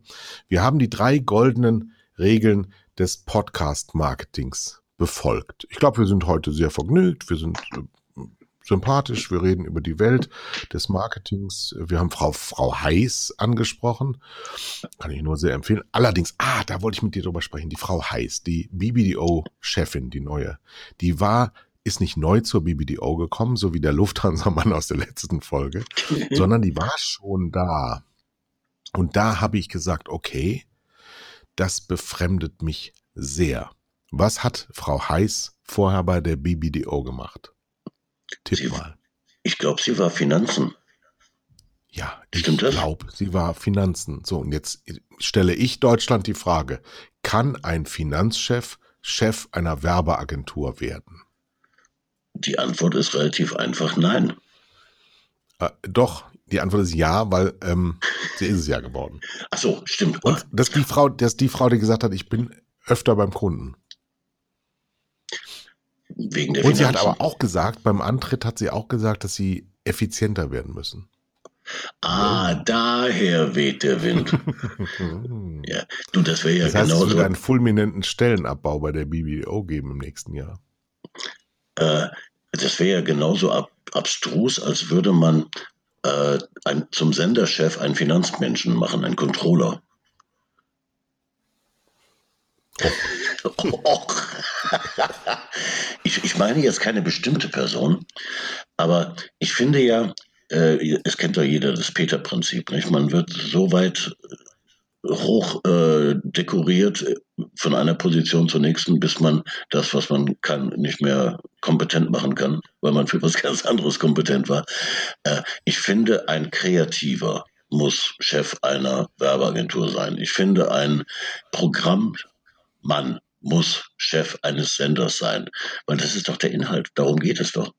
S1: Wir haben die drei goldenen Regeln des Podcast-Marketings befolgt. Ich glaube, wir sind heute sehr vergnügt. Wir sind äh, sympathisch. Wir reden über die Welt des Marketings. Wir haben Frau, Frau Heiß angesprochen. Kann ich nur sehr empfehlen. Allerdings, ah, da wollte ich mit dir drüber sprechen. Die Frau Heiß, die BBDO-Chefin, die neue, die war ist nicht neu zur BBDO gekommen, so wie der Lufthansa-Mann aus der letzten Folge, [LAUGHS] sondern die war schon da. Und da habe ich gesagt, okay, das befremdet mich sehr. Was hat Frau Heiß vorher bei der BBDO gemacht?
S3: Tipp sie, mal. Ich glaube, sie war Finanzen.
S1: Ja, ich glaube, sie war Finanzen. So, und jetzt stelle ich Deutschland die Frage, kann ein Finanzchef Chef einer Werbeagentur werden?
S3: Die Antwort ist relativ einfach nein.
S1: Äh, doch, die Antwort ist ja, weil ähm, sie ist es ja geworden.
S3: Ach so, stimmt.
S1: Und das ist die Frau, das ist die Frau, die gesagt hat, ich bin öfter beim Kunden.
S3: Wegen der
S1: Und sie hat aber auch gesagt, beim Antritt hat sie auch gesagt, dass sie effizienter werden müssen.
S3: Ah, daher weht der Wind. [LAUGHS] ja, du, das wäre ja
S1: das heißt, genauso. Es wird einen fulminanten Stellenabbau bei der BBO geben im nächsten Jahr.
S3: Äh, das wäre ja genauso ab, abstrus, als würde man äh, ein, zum Senderchef einen Finanzmenschen machen, einen Controller. [LAUGHS] Ich, ich meine jetzt keine bestimmte Person, aber ich finde ja, äh, es kennt ja jeder das Peter-Prinzip, nicht? Man wird so weit hoch äh, dekoriert äh, von einer Position zur nächsten, bis man das, was man kann, nicht mehr kompetent machen kann, weil man für was [LAUGHS] ganz anderes kompetent war. Äh, ich finde, ein Kreativer muss Chef einer Werbeagentur sein. Ich finde, ein Programmmann muss Chef eines Senders sein, weil das ist doch der Inhalt. Darum geht es doch.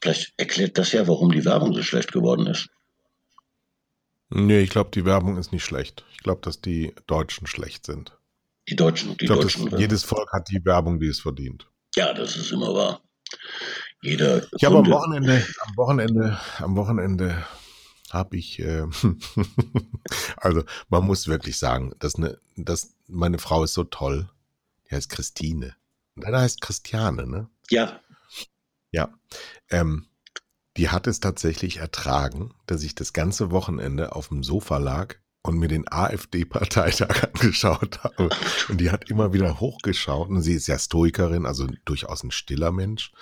S3: Vielleicht erklärt das ja, warum die Werbung so schlecht geworden ist.
S1: Nee, ich glaube, die Werbung ist nicht schlecht. Ich glaube, dass die Deutschen schlecht sind.
S3: Die Deutschen, die
S1: ich glaub,
S3: Deutschen.
S1: Das, jedes Volk hat die Werbung, die es verdient.
S3: Ja, das ist immer wahr. Jeder.
S1: Ich habe am Wochenende, am Wochenende, am Wochenende habe ich, äh, [LAUGHS] also man muss wirklich sagen, dass, ne, dass meine Frau ist so toll. Die heißt Christine. Deine heißt Christiane, ne?
S3: Ja.
S1: Ja. Ähm, die hat es tatsächlich ertragen, dass ich das ganze Wochenende auf dem Sofa lag und mir den AfD-Parteitag [LAUGHS] angeschaut habe. Und die hat immer wieder hochgeschaut. Und sie ist ja Stoikerin, also durchaus ein stiller Mensch.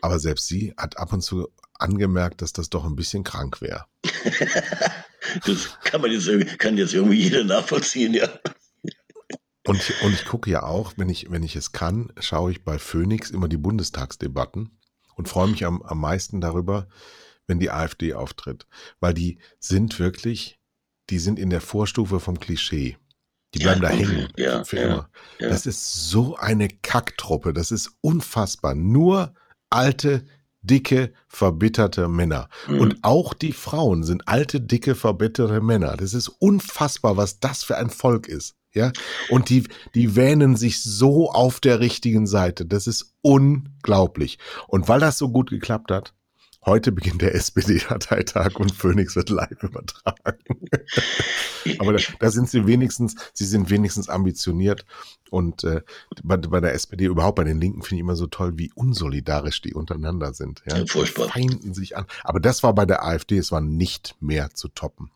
S1: Aber selbst sie hat ab und zu angemerkt, dass das doch ein bisschen krank wäre. [LAUGHS]
S3: das kann man jetzt, kann jetzt irgendwie jeder nachvollziehen, ja.
S1: Und ich, und ich gucke ja auch, wenn ich, wenn ich es kann, schaue ich bei Phoenix immer die Bundestagsdebatten und freue mich am, am meisten darüber, wenn die AfD auftritt. Weil die sind wirklich, die sind in der Vorstufe vom Klischee. Die bleiben ja, da hängen ja, für immer. Ja, das ist so eine Kacktruppe. Das ist unfassbar. Nur alte, dicke, verbitterte Männer. Mhm. Und auch die Frauen sind alte, dicke, verbitterte Männer. Das ist unfassbar, was das für ein Volk ist. Ja, und die, die wähnen sich so auf der richtigen Seite. Das ist unglaublich. Und weil das so gut geklappt hat, heute beginnt der SPD-Parteitag und Phoenix wird live übertragen. [LAUGHS] Aber da, da, sind sie wenigstens, sie sind wenigstens ambitioniert. Und äh, bei, bei der SPD, überhaupt bei den Linken, finde ich immer so toll, wie unsolidarisch die untereinander sind. Ja,
S3: furchtbar.
S1: Feinden sich an. Aber das war bei der AfD, es war nicht mehr zu toppen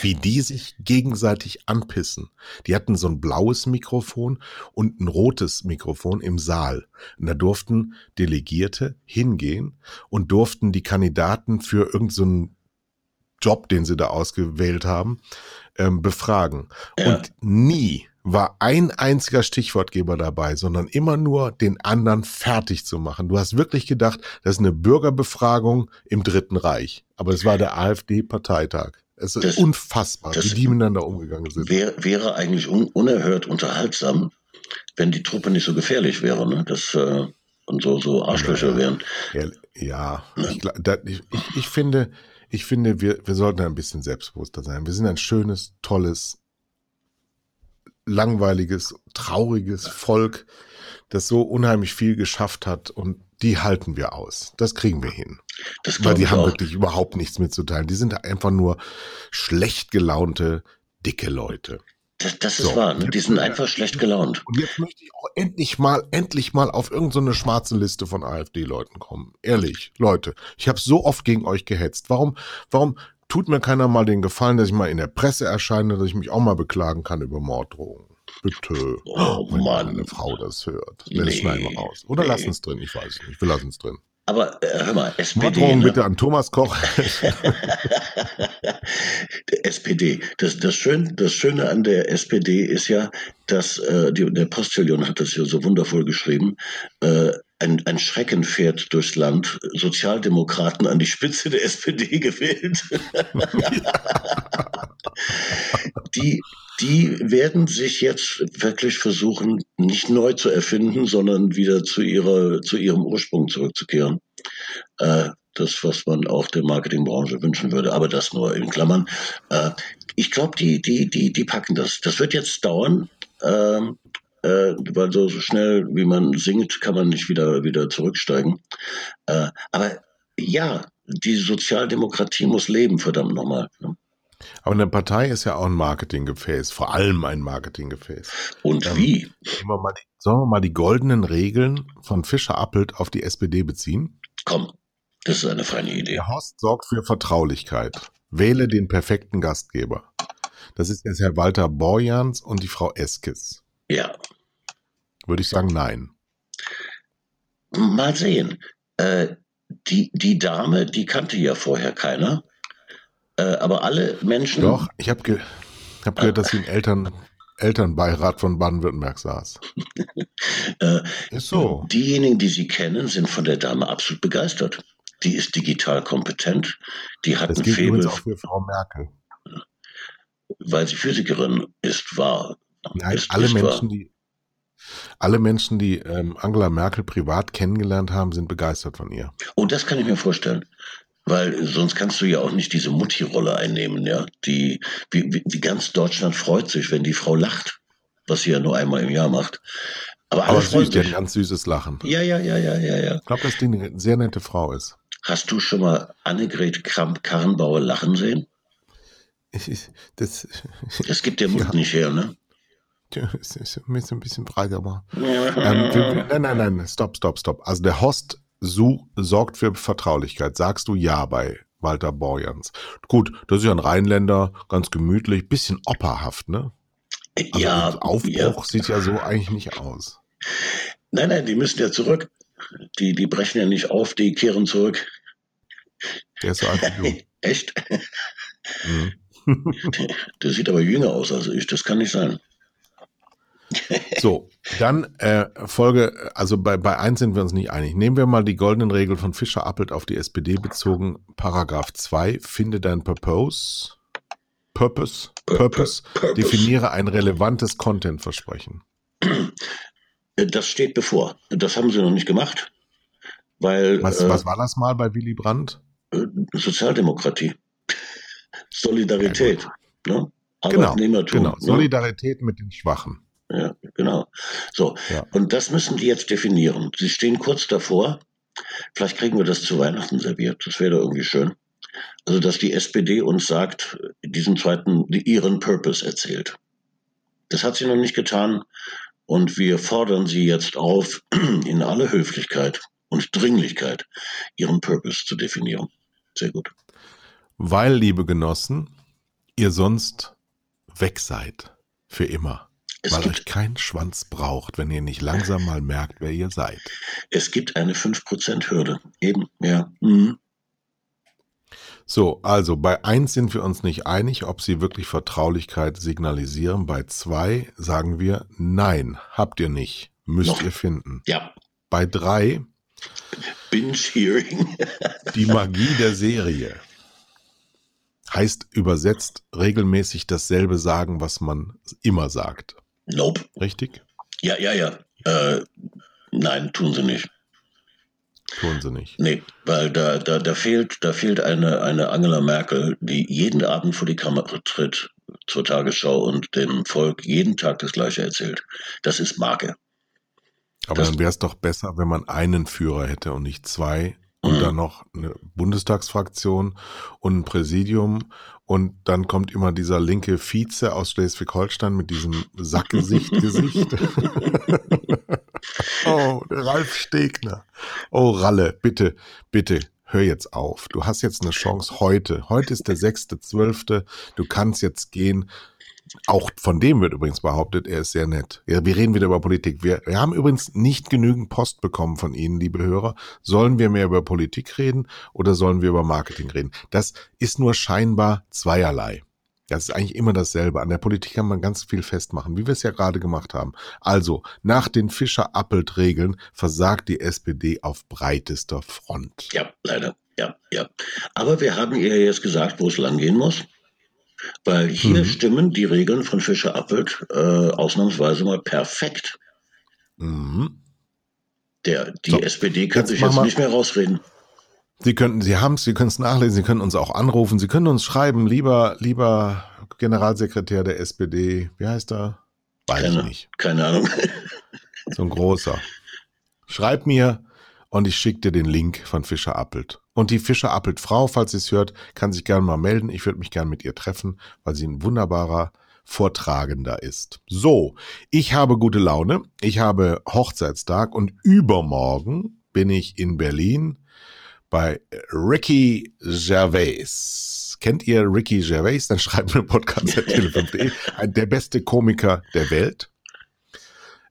S1: wie die sich gegenseitig anpissen. Die hatten so ein blaues Mikrofon und ein rotes Mikrofon im Saal. Und da durften Delegierte hingehen und durften die Kandidaten für irgendeinen so Job, den sie da ausgewählt haben, ähm, befragen. Ja. Und nie war ein einziger Stichwortgeber dabei, sondern immer nur den anderen fertig zu machen. Du hast wirklich gedacht, das ist eine Bürgerbefragung im Dritten Reich. Aber es war der AfD-Parteitag. Es ist
S3: Das-
S1: unfassbar,
S3: das-
S1: wie die miteinander umgegangen sind.
S3: Wär, wäre eigentlich un, unerhört unterhaltsam, wenn die Truppe nicht so gefährlich wäre, ne? Das, äh, und so, so Arschlöcher wären.
S1: Ja, ja ich, gla- da, ich, ich, ich finde, ich finde, wir, wir sollten ein bisschen selbstbewusster sein. Wir sind ein schönes, tolles, langweiliges, trauriges Volk, das so unheimlich viel geschafft hat und die halten wir aus. Das kriegen wir hin.
S3: Das
S1: Weil die haben
S3: auch.
S1: wirklich überhaupt nichts mitzuteilen. Die sind einfach nur schlecht gelaunte, dicke Leute.
S3: Das, das
S1: So.
S3: ist wahr, ne? Die sind einfach schlecht gelaunt.
S1: Und jetzt möchte ich auch endlich mal, endlich mal auf irgendeine so schwarze Liste von AfD-Leuten kommen. Ehrlich, Leute, ich habe so oft gegen euch gehetzt. Warum, warum tut mir keiner mal den Gefallen, dass ich mal in der Presse erscheine, dass ich mich auch mal beklagen kann über Morddrohungen? Bitte.
S3: Oh,
S1: wenn
S3: Mann.
S1: meine Frau das hört. Das
S3: Nee,
S1: schneiden wir raus. Oder
S3: nee.
S1: lassen es drin, ich weiß es nicht. Wir lassen es drin.
S3: Aber äh, hör mal, SPD.
S1: Morddrohungen
S3: Ne?
S1: bitte an Thomas Koch. [LAUGHS]
S3: SPD. Das, das, Schön, das Schöne an der SPD ist ja, dass äh, die, der Postillon hat das ja so wundervoll geschrieben. Äh, ein, ein Schrecken fährt durchs Land. Sozialdemokraten an die Spitze der SPD [LAUGHS] gewählt. die, die werden sich jetzt wirklich versuchen, nicht neu zu erfinden, sondern wieder zu, ihrer, zu ihrem Ursprung zurückzukehren. Äh, das, was man auch der Marketingbranche wünschen würde, aber das nur in Klammern. Äh, ich glaube, die, die, die, die packen das. Das wird jetzt dauern, ähm, äh, weil so, so schnell wie man singt, kann man nicht wieder, wieder zurücksteigen. Äh, aber ja, die Sozialdemokratie muss leben, verdammt nochmal. Ne?
S1: Aber eine Partei ist ja auch ein Marketinggefäß, vor allem ein Marketinggefäß.
S3: Und
S1: Ähm,
S3: wie?
S1: Sollen wir, mal die, sollen wir mal die goldenen Regeln von Fischer-Appelt auf die SPD beziehen?
S3: Komm, das ist eine feine Idee.
S1: Der Host sorgt für Vertraulichkeit. Wähle den perfekten Gastgeber. Das ist jetzt Herr Walter Borjans und die Frau Eskes.
S3: Ja,
S1: Würde ich sagen, nein.
S3: mal sehen. Äh, die, die Dame, die kannte ja vorher keiner. Äh, aber alle Menschen.
S1: Doch, ich habe ge hab gehört, dass sie im [LAUGHS] Eltern Elternbeirat von Baden-Württemberg saß. [LAUGHS]
S3: Äh,
S1: Ist so.
S3: Diejenigen, die sie kennen, sind von der Dame absolut begeistert. Die ist digital kompetent. Die hat
S1: Das
S3: ein
S1: gilt übrigens
S3: Faible,
S1: auch für Frau Merkel.
S3: weil sie Physikerin ist, wahr.
S1: Nein,
S3: ist,
S1: alle Menschen, die alle Menschen, die ähm, Angela Merkel privat kennengelernt haben, sind begeistert von ihr.
S3: Und das kann ich mir vorstellen. Weil sonst kannst du ja auch nicht diese Mutti-Rolle einnehmen, ja. Die, wie, wie, ganz Deutschland freut sich, wenn die Frau lacht, was sie ja nur einmal im Jahr macht. Aber
S1: Aber süß, die hat ein ganz süßes Lachen.
S3: Ja, ja, ja, ja, ja, ja.
S1: Ich glaube, dass die eine sehr nette Frau ist.
S3: Hast du schon mal Annegret Kramp-Karrenbauer lachen sehen?
S1: Ich, das,
S3: Das gibt der Mund
S1: Ja.
S3: nicht her, ne? [LAUGHS]
S1: so ein bisschen breit, aber. Ähm, nein, nein, nein, stopp, stopp, stopp. Also der Host su sorgt für Vertraulichkeit. Sagst du ja bei Walter Borjans. Gut, das ist ja ein Rheinländer, ganz gemütlich, bisschen opperhaft, ne? Also
S3: ja,
S1: Aufbruch
S3: ja.
S1: sieht ja so eigentlich nicht aus.
S3: Nein, nein, die müssen ja zurück. Die, die brechen ja nicht auf, die kehren zurück.
S1: Der ist so alt wie. [LAUGHS]
S3: Echt?
S1: Mhm. [LAUGHS]
S3: Der sieht aber jünger aus als ich, das kann nicht sein.
S1: So, dann äh, Folge, also bei, bei eins sind wir uns nicht einig. Nehmen wir mal die goldenen Regeln von Fischer-Appelt auf die SPD bezogen. Paragraph 2, finde dein Purpose. Purpose, Purpose,
S3: Purpose.
S1: definiere ein relevantes Content-Versprechen.
S3: Das steht bevor. Das haben sie noch nicht gemacht, weil
S1: Was,
S3: äh,
S1: was war das mal bei Willy Brandt?
S3: äh, Sozialdemokratie, Solidarität, ne?
S1: Genau,
S3: Arbeitnehmertum.
S1: genau.
S3: ne?
S1: Solidarität mit den Schwachen.
S3: Ja, genau. So,
S1: Ja.
S3: und das müssen die jetzt definieren. Sie stehen kurz davor. Vielleicht kriegen wir das zu Weihnachten serviert. Das wäre doch irgendwie schön. Also, dass die SPD uns sagt, diesen zweiten, ihren Purpose erzählt. Das hat sie noch nicht getan. Und wir fordern sie jetzt auf, [CLEARS THROAT] in aller Höflichkeit und Dringlichkeit ihren Purpose zu definieren. Sehr gut.
S1: Weil, liebe Genossen, ihr sonst weg seid. Für immer.
S3: Es
S1: weil
S3: gibt,
S1: euch kein Schwanz braucht, wenn ihr nicht langsam mal merkt, wer ihr seid.
S3: es gibt eine 5%-Hürde. Eben, ja. Mhm.
S1: So, also bei eins sind wir uns nicht einig, ob sie wirklich Vertraulichkeit signalisieren. Bei zwei sagen wir, nein, habt ihr nicht, müsst
S3: Noch.
S1: ihr finden.
S3: Ja,
S1: Bei drei,
S3: Binge-Hearing. [LAUGHS]
S1: die Magie der Serie. Heißt übersetzt regelmäßig dasselbe sagen, was man immer sagt.
S3: Nope.
S1: Richtig?
S3: Ja, ja, ja. Äh, nein, tun sie nicht.
S1: Tun sie nicht.
S3: Nee, weil da, da, da fehlt, da fehlt eine, eine Angela Merkel, die jeden Abend vor die Kamera tritt zur Tagesschau und dem Volk jeden Tag das Gleiche erzählt. Das ist Marke.
S1: Aber
S3: Das-
S1: dann wäre es doch besser, wenn man einen Führer hätte und nicht zwei und
S3: Mhm.
S1: dann noch eine Bundestagsfraktion und ein Präsidium und dann kommt immer dieser linke Vize aus Schleswig-Holstein mit diesem Sackgesicht-Gesicht. [LAUGHS] [LAUGHS] oh, der Ralf Stegner. Oh, Ralle, bitte, bitte, hör jetzt auf. Du hast jetzt eine Chance heute. Heute ist der 6.12. Du kannst jetzt gehen. Auch von dem wird übrigens behauptet, er ist sehr nett. Ja, wir reden wieder über Politik. Wir, wir haben übrigens nicht genügend Post bekommen von Ihnen, liebe Hörer. Sollen wir mehr über Politik reden oder sollen wir über Marketing reden? Das ist nur scheinbar zweierlei. Das ist eigentlich immer dasselbe. An der Politik kann man ganz viel festmachen, wie wir es ja gerade gemacht haben. Also, nach den Fischer-Appelt-Regeln versagt die SPD auf breitester Front.
S3: Ja, leider. Ja, ja. Aber wir haben ihr jetzt gesagt, wo es langgehen muss. Weil hier
S1: Mhm.
S3: stimmen die Regeln von Fischer Appelt äh, ausnahmsweise mal perfekt.
S1: Mhm.
S3: Der, die
S1: So,
S3: SPD kann
S1: jetzt
S3: sich jetzt nicht mehr rausreden.
S1: Sie könnten, Sie haben es, Sie können es nachlesen, Sie können uns auch anrufen, Sie können uns schreiben, lieber, lieber Generalsekretär der SPD, wie heißt er? Weiß ich
S3: Keine,
S1: nicht.
S3: keine Ahnung.
S1: So ein großer. Schreib mir und ich schicke dir den Link von Fischer Appelt. Und die Fischer Appelt Frau, falls sie es hört, kann sich gerne mal melden. Ich würde mich gerne mit ihr treffen, weil sie ein wunderbarer Vortragender ist. So, ich habe gute Laune. Ich habe Hochzeitstag und übermorgen bin ich in Berlin bei Ricky Gervais. Kennt ihr Ricky Gervais? Dann schreibt mir podcast.tele5.de. [LAUGHS] Ein- Der beste Komiker der Welt.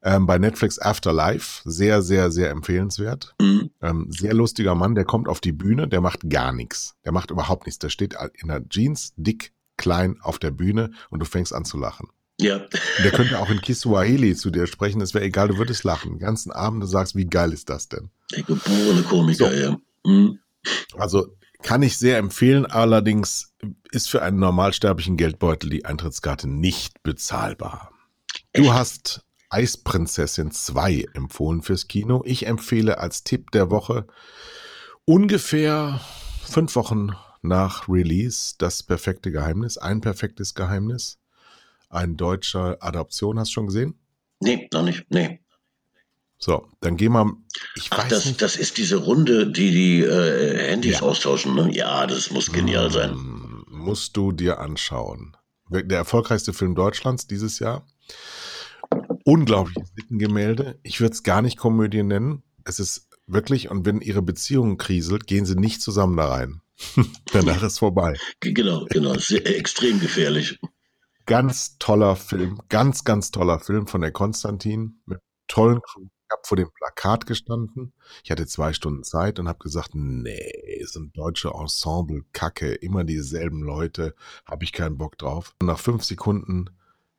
S1: Ähm, bei Netflix Afterlife. Sehr, sehr, sehr empfehlenswert.
S3: Mhm.
S1: Ähm, sehr lustiger Mann, der kommt auf die Bühne, der macht gar nichts. Der macht überhaupt nichts. Der steht in der Jeans, dick, klein auf der Bühne und du fängst an zu lachen.
S3: Ja,
S1: der könnte auch in Kiswahili zu dir sprechen, das wäre egal, du würdest lachen. Den ganzen Abend, du sagst, wie geil ist das denn?
S3: der geborene Komiker,
S1: So.
S3: ja. Mhm.
S1: Also kann ich sehr empfehlen, allerdings ist für einen normalsterblichen Geldbeutel die Eintrittskarte nicht bezahlbar. Du
S3: Echt?
S1: hast Eisprinzessin 2 empfohlen fürs Kino. Ich empfehle als Tipp der Woche ungefähr fünf Wochen nach Release das perfekte Geheimnis, ein perfektes Geheimnis. Ein deutscher Adaption, hast du schon gesehen?
S3: Nee, noch nicht. Nee.
S1: So, dann gehen wir. Ich
S3: Ach,
S1: weiß
S3: das,
S1: nicht.
S3: das ist diese Runde, die die äh, Handys
S1: Ja.
S3: austauschen, ne? Ja, das muss genial sein.
S1: Mm, Musst du dir anschauen. Der erfolgreichste Film Deutschlands dieses Jahr. Unglaubliches Sittengemälde. Ich würde es gar nicht Komödie nennen. Es ist wirklich, und wenn ihre Beziehung kriselt, gehen sie nicht zusammen da rein. [LAUGHS] Danach ist vorbei.
S3: Genau, genau. Sehr, extrem gefährlich.
S1: Ganz toller Film, ganz, ganz toller Film von der Konstantin mit tollen Crew. Ich habe vor dem Plakat gestanden. Ich hatte zwei Stunden Zeit und habe gesagt, nee, so ein deutsche Ensemble, Kacke, immer dieselben Leute, habe ich keinen Bock drauf. Und nach fünf Sekunden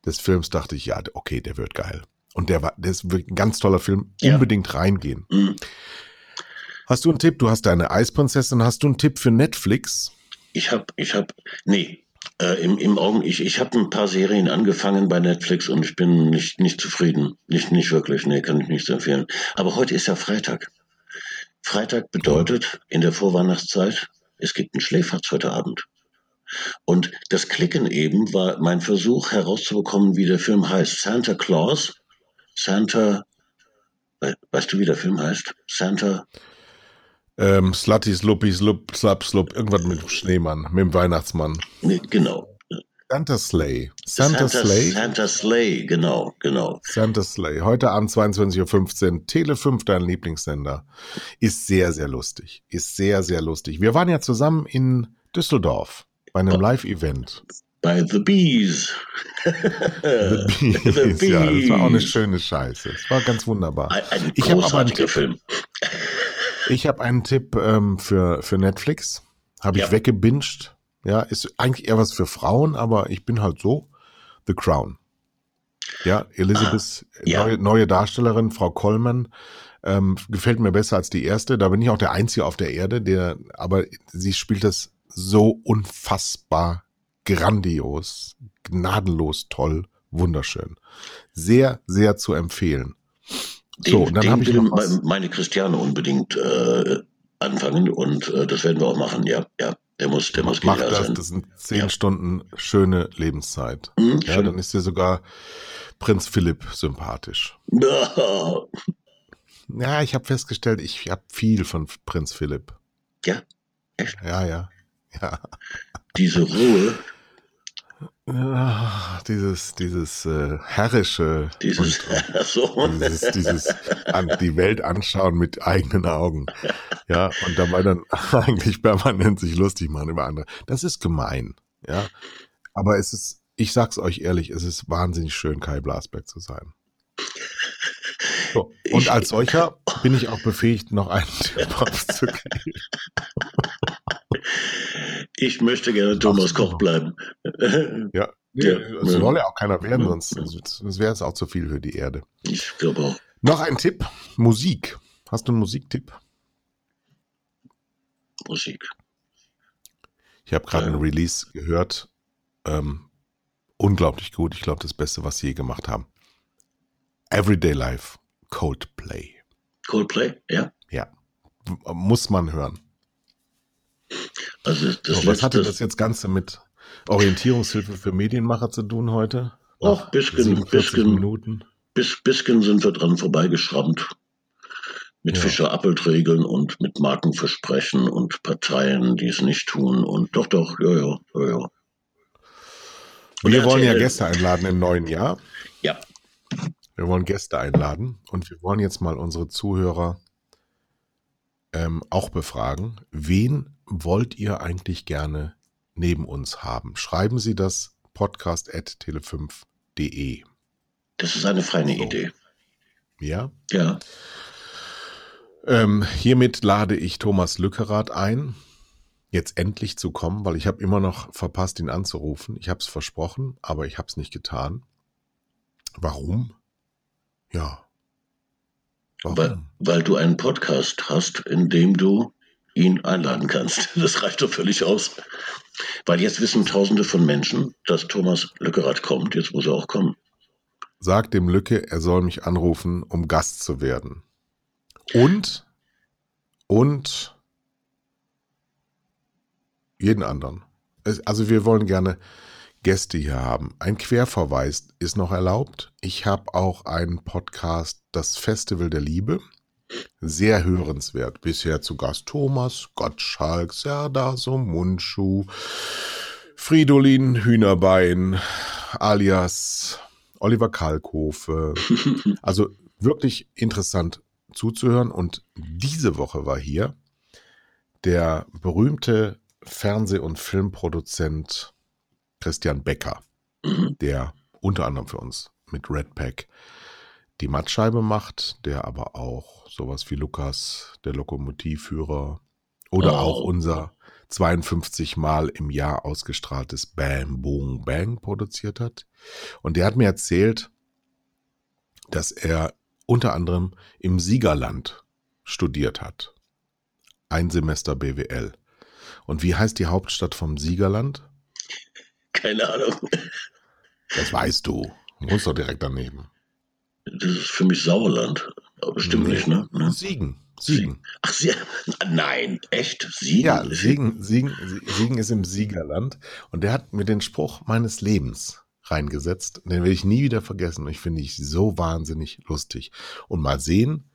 S1: des Films dachte ich, ja, okay, der wird geil. Und der war, der ist wirklich ein ganz toller Film.
S3: Ja.
S1: Unbedingt reingehen.
S3: Mhm.
S1: Hast du einen Tipp? Du hast deine Eisprinzessin. Hast du einen Tipp für Netflix?
S3: Ich habe, ich habe, nee, äh, im, im Augen, ich, ich habe ein paar Serien angefangen bei Netflix und ich bin nicht, nicht zufrieden. Nicht, nicht wirklich, nee, kann ich nicht so empfehlen. Aber heute ist ja Freitag. Freitag bedeutet in der Vorweihnachtszeit, es gibt einen Schläferz heute Abend. Und das Klicken eben war mein Versuch herauszubekommen, wie der Film heißt. Santa Claus, Santa, we- weißt du, wie der Film heißt? Santa,
S1: Ähm, Slutty, Sluppy, Slupp, Slup, Slup, irgendwas mit dem Schneemann, mit dem Weihnachtsmann.
S3: nee, genau.
S1: Santa Slay. Santa, Slay.
S3: Santa Slay, genau, genau.
S1: Santa Slay. Heute Abend 22.15 Uhr. Tele 5, dein Lieblingssender. Ist sehr, sehr lustig. Ist sehr, sehr lustig. Wir waren ja zusammen in Düsseldorf bei einem Live-Event.
S3: Bei The Bees.
S1: The [LAUGHS]
S3: The
S1: Bees, ja, das war auch eine
S3: Bees.
S1: schöne Scheiße. Es war ganz wunderbar.
S3: Ein, ein
S1: Ich hab aber einen Tipp.
S3: Film.
S1: Ich habe einen Tipp ähm, für, für Netflix. Habe ich
S3: Ja.
S1: weggebinged. Ja, ist eigentlich eher was für Frauen, aber ich bin halt so. The Crown. Ja, Elizabeth,
S3: Ah, ja.
S1: Neue, neue Darstellerin, Frau Coleman, ähm, gefällt mir besser als die erste. Da bin ich auch der Einzige auf der Erde, der, aber sie spielt das so unfassbar grandios, gnadenlos toll, wunderschön. Sehr, sehr zu empfehlen.
S3: Den,
S1: So, dann habe ich noch was.
S3: me- meine Christiane unbedingt äh, anfangen und äh, das werden wir auch machen, ja. Ja, der muss, der muss
S1: Mach das,
S3: sein.
S1: das sind zehn
S3: Ja.
S1: Stunden schöne Lebenszeit.
S3: Hm,
S1: Ja,
S3: schön.
S1: dann ist dir sogar Prinz Philipp sympathisch.
S3: Ja, [LAUGHS]
S1: Ja, ich habe festgestellt, ich habe viel von Prinz Philipp.
S3: Ja? Echt?
S1: Ja, ja. Ja.
S3: diese Ruhe,
S1: Ah, Dieses, dieses äh, herrische
S3: dieses,
S1: und,
S3: so.
S1: dieses, dieses an, die Welt anschauen mit eigenen Augen. Ja, und dabei dann [LAUGHS] eigentlich permanent sich lustig machen über andere. Das ist gemein. Ja. Aber es ist, ich sag's euch ehrlich, es ist wahnsinnig schön, Kai Blasberg zu sein. So, und
S3: Ich-
S1: als solcher bin ich auch befähigt, noch einen Tipp [LAUGHS] aufzugeben.
S3: Ich möchte gerne Thomas. Koch bleiben. [LAUGHS]
S1: Ja, nee,
S3: Ja,
S1: es
S3: ja.
S1: soll ja auch keiner werden,
S3: Ja.
S1: sonst, wäre es auch zu viel für die Erde.
S3: Ich glaube auch.
S1: Noch ein Tipp: Musik. Hast du einen Musiktipp?
S3: Musik.
S1: Ich habe gerade
S3: Ja.
S1: ein Release gehört. Ähm, unglaublich gut. Ich glaube, das Beste, was sie je gemacht haben. Everyday Life, Coldplay.
S3: Coldplay, ja.
S1: Ja, muss man hören.
S3: Also das
S1: So, was hatte das jetzt Ganze mit Orientierungshilfe für Medienmacher zu tun heute? Nach
S3: bisschen,
S1: 47
S3: bisschen.
S1: Minuten.
S3: bis, bisschen sind wir dran vorbeigeschrammt. Mit
S1: Ja.
S3: Fischer-Appelt-Regeln und mit Markenversprechen und Parteien, die es nicht tun. Und doch, doch, ja, ja, ja, ja. Und
S1: Wir wollen ja. Gäste einladen im neuen Jahr.
S3: Ja,
S1: Wir wollen Gäste einladen und wir wollen jetzt mal unsere Zuhörer ähm, auch befragen. Wen wollt ihr eigentlich gerne neben uns haben? Schreiben Sie das podcast.tele5.de.
S3: das ist eine feine
S1: So.
S3: Idee.
S1: Ja.
S3: Ja,
S1: Ähm, hiermit lade ich Thomas Lückerath ein, jetzt endlich zu kommen, weil ich habe immer noch verpasst, ihn anzurufen. Ich habe es versprochen, aber ich habe es nicht getan. Warum? Ja. Warum?
S3: weil, weil du einen Podcast hast, in dem du ihn einladen kannst. [LAUGHS] Das reicht doch völlig aus. Weil jetzt wissen Tausende von Menschen, dass Thomas Lückerath kommt. Jetzt muss er auch kommen.
S1: Sag dem Lücke, er soll mich anrufen, um Gast zu werden. Und, und jeden anderen. Also wir wollen gerne Gäste hier haben. Ein Querverweis ist noch erlaubt. Ich habe auch einen Podcast, das Festival der Liebe. Sehr hörenswert. Bisher zu Gast Thomas, Gottschalk, Serdar Mundschuh, Fridolin Hühnerbein, alias Oliver Kalkofe. [LAUGHS] Also wirklich interessant zuzuhören. Und diese Woche war hier der berühmte Fernseh- und Filmproduzent Christian Becker,
S3: Mhm.
S1: der unter anderem für uns mit Red Pack die Mattscheibe macht, der aber auch sowas wie Lukas, der Lokomotivführer, oder
S3: Oh.
S1: auch unser 52 Mal im Jahr ausgestrahltes Bam Boom Bang produziert hat. Und der hat mir erzählt, dass er unter anderem im Siegerland studiert hat. Ein Semester BWL. Und wie heißt die Hauptstadt vom Siegerland?
S3: Keine Ahnung.
S1: Das weißt du. Muss doch direkt daneben.
S3: Das ist für mich Sauerland. Aber bestimmt
S1: Nee.
S3: nicht, ne? ne?
S1: Siegen. Siegen.
S3: Ach, Sie, [LAUGHS] nein, echt? Siegen?
S1: Ja, Siegen, Siegen, Siegen ist im Siegerland. Und der hat mir den Spruch meines Lebens reingesetzt. Den will ich nie wieder vergessen. Und ich finde ich so wahnsinnig lustig. Und mal sehen,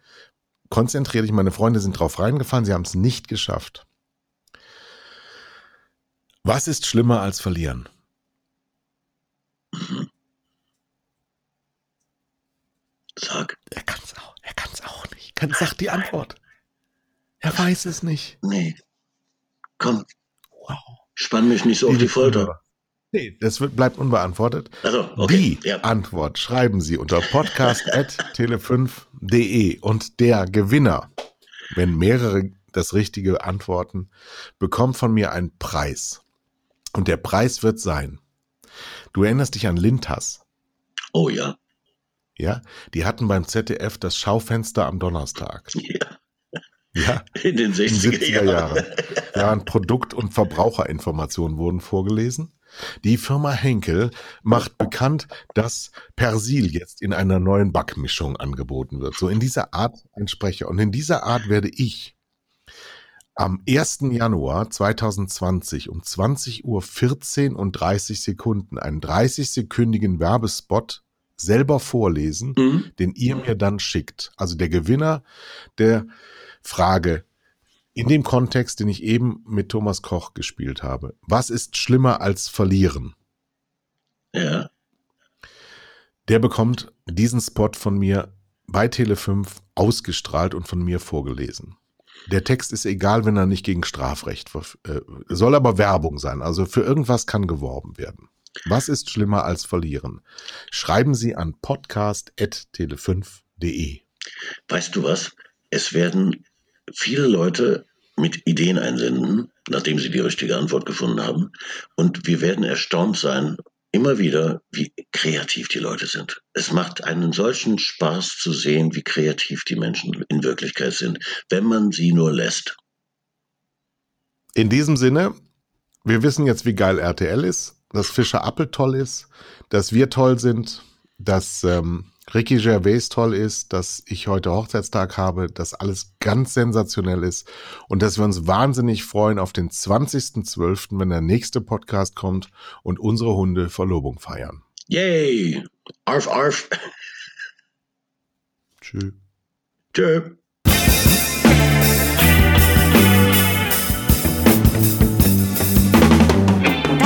S1: konzentriere dich, meine Freunde sind drauf reingefallen, sie haben es nicht geschafft. Was ist schlimmer als verlieren?
S3: Sag.
S1: Er kann es auch, er kann es auch nicht. Kann, sag die Antwort. Er weiß es nicht.
S3: Nee. Komm,
S1: Wow.
S3: spann mich nicht so auf die Folter.
S1: Nee, das wird, bleibt unbeantwortet.
S3: Also, okay.
S1: Die
S3: Ja.
S1: Antwort schreiben Sie unter podcast.tele5.de und der Gewinner, wenn mehrere das Richtige antworten, bekommt von mir einen Preis. Und der Preis wird sein. Du erinnerst dich an Lintas.
S3: Oh ja.
S1: Ja, die hatten beim ZDF das Schaufenster am Donnerstag. [LAUGHS]
S3: Ja.
S1: Ja,
S3: In den 60er,
S1: 70er
S3: Jahren.
S1: Jahren. Produkt- und Verbraucherinformationen wurden vorgelesen. Die Firma Henkel macht bekannt, dass Persil jetzt in einer neuen Backmischung angeboten wird. So in dieser Art ein Sprecher. Und in dieser Art werde ich am 1. Januar 2020 um 20 Uhr 14 und 30 Sekunden einen 30-sekündigen Werbespot selber vorlesen,
S3: Mhm.
S1: den ihr mir dann schickt. Also der Gewinner der Frage in dem Kontext, den ich eben mit Thomas Koch gespielt habe. Was ist schlimmer als verlieren?
S3: Ja.
S1: Der bekommt diesen Spot von mir bei Tele5 ausgestrahlt und von mir vorgelesen. Der Text ist egal, wenn er nicht gegen Strafrecht äh, soll aber Werbung sein. Also für irgendwas kann geworben werden. Was ist schlimmer als verlieren? Schreiben Sie an podcast.tele5.de.
S3: Weißt du was? Es werden viele Leute mit Ideen einsenden, nachdem sie die richtige Antwort gefunden haben. Und wir werden erstaunt sein, immer wieder, wie kreativ die Leute sind. Es macht einen solchen Spaß zu sehen, wie kreativ die Menschen in Wirklichkeit sind, wenn man sie nur lässt.
S1: In diesem Sinne, wir wissen jetzt, wie geil RTL ist, dass Fischer Appel toll ist, dass wir toll sind, dass ähm, Ricky Gervais toll ist, dass ich heute Hochzeitstag habe, dass alles ganz sensationell ist und dass wir uns wahnsinnig freuen auf den 20.12., wenn der nächste Podcast kommt und unsere Hunde Verlobung feiern.
S3: Yay! Arf, arf.
S1: Tschüss.
S3: Tschö.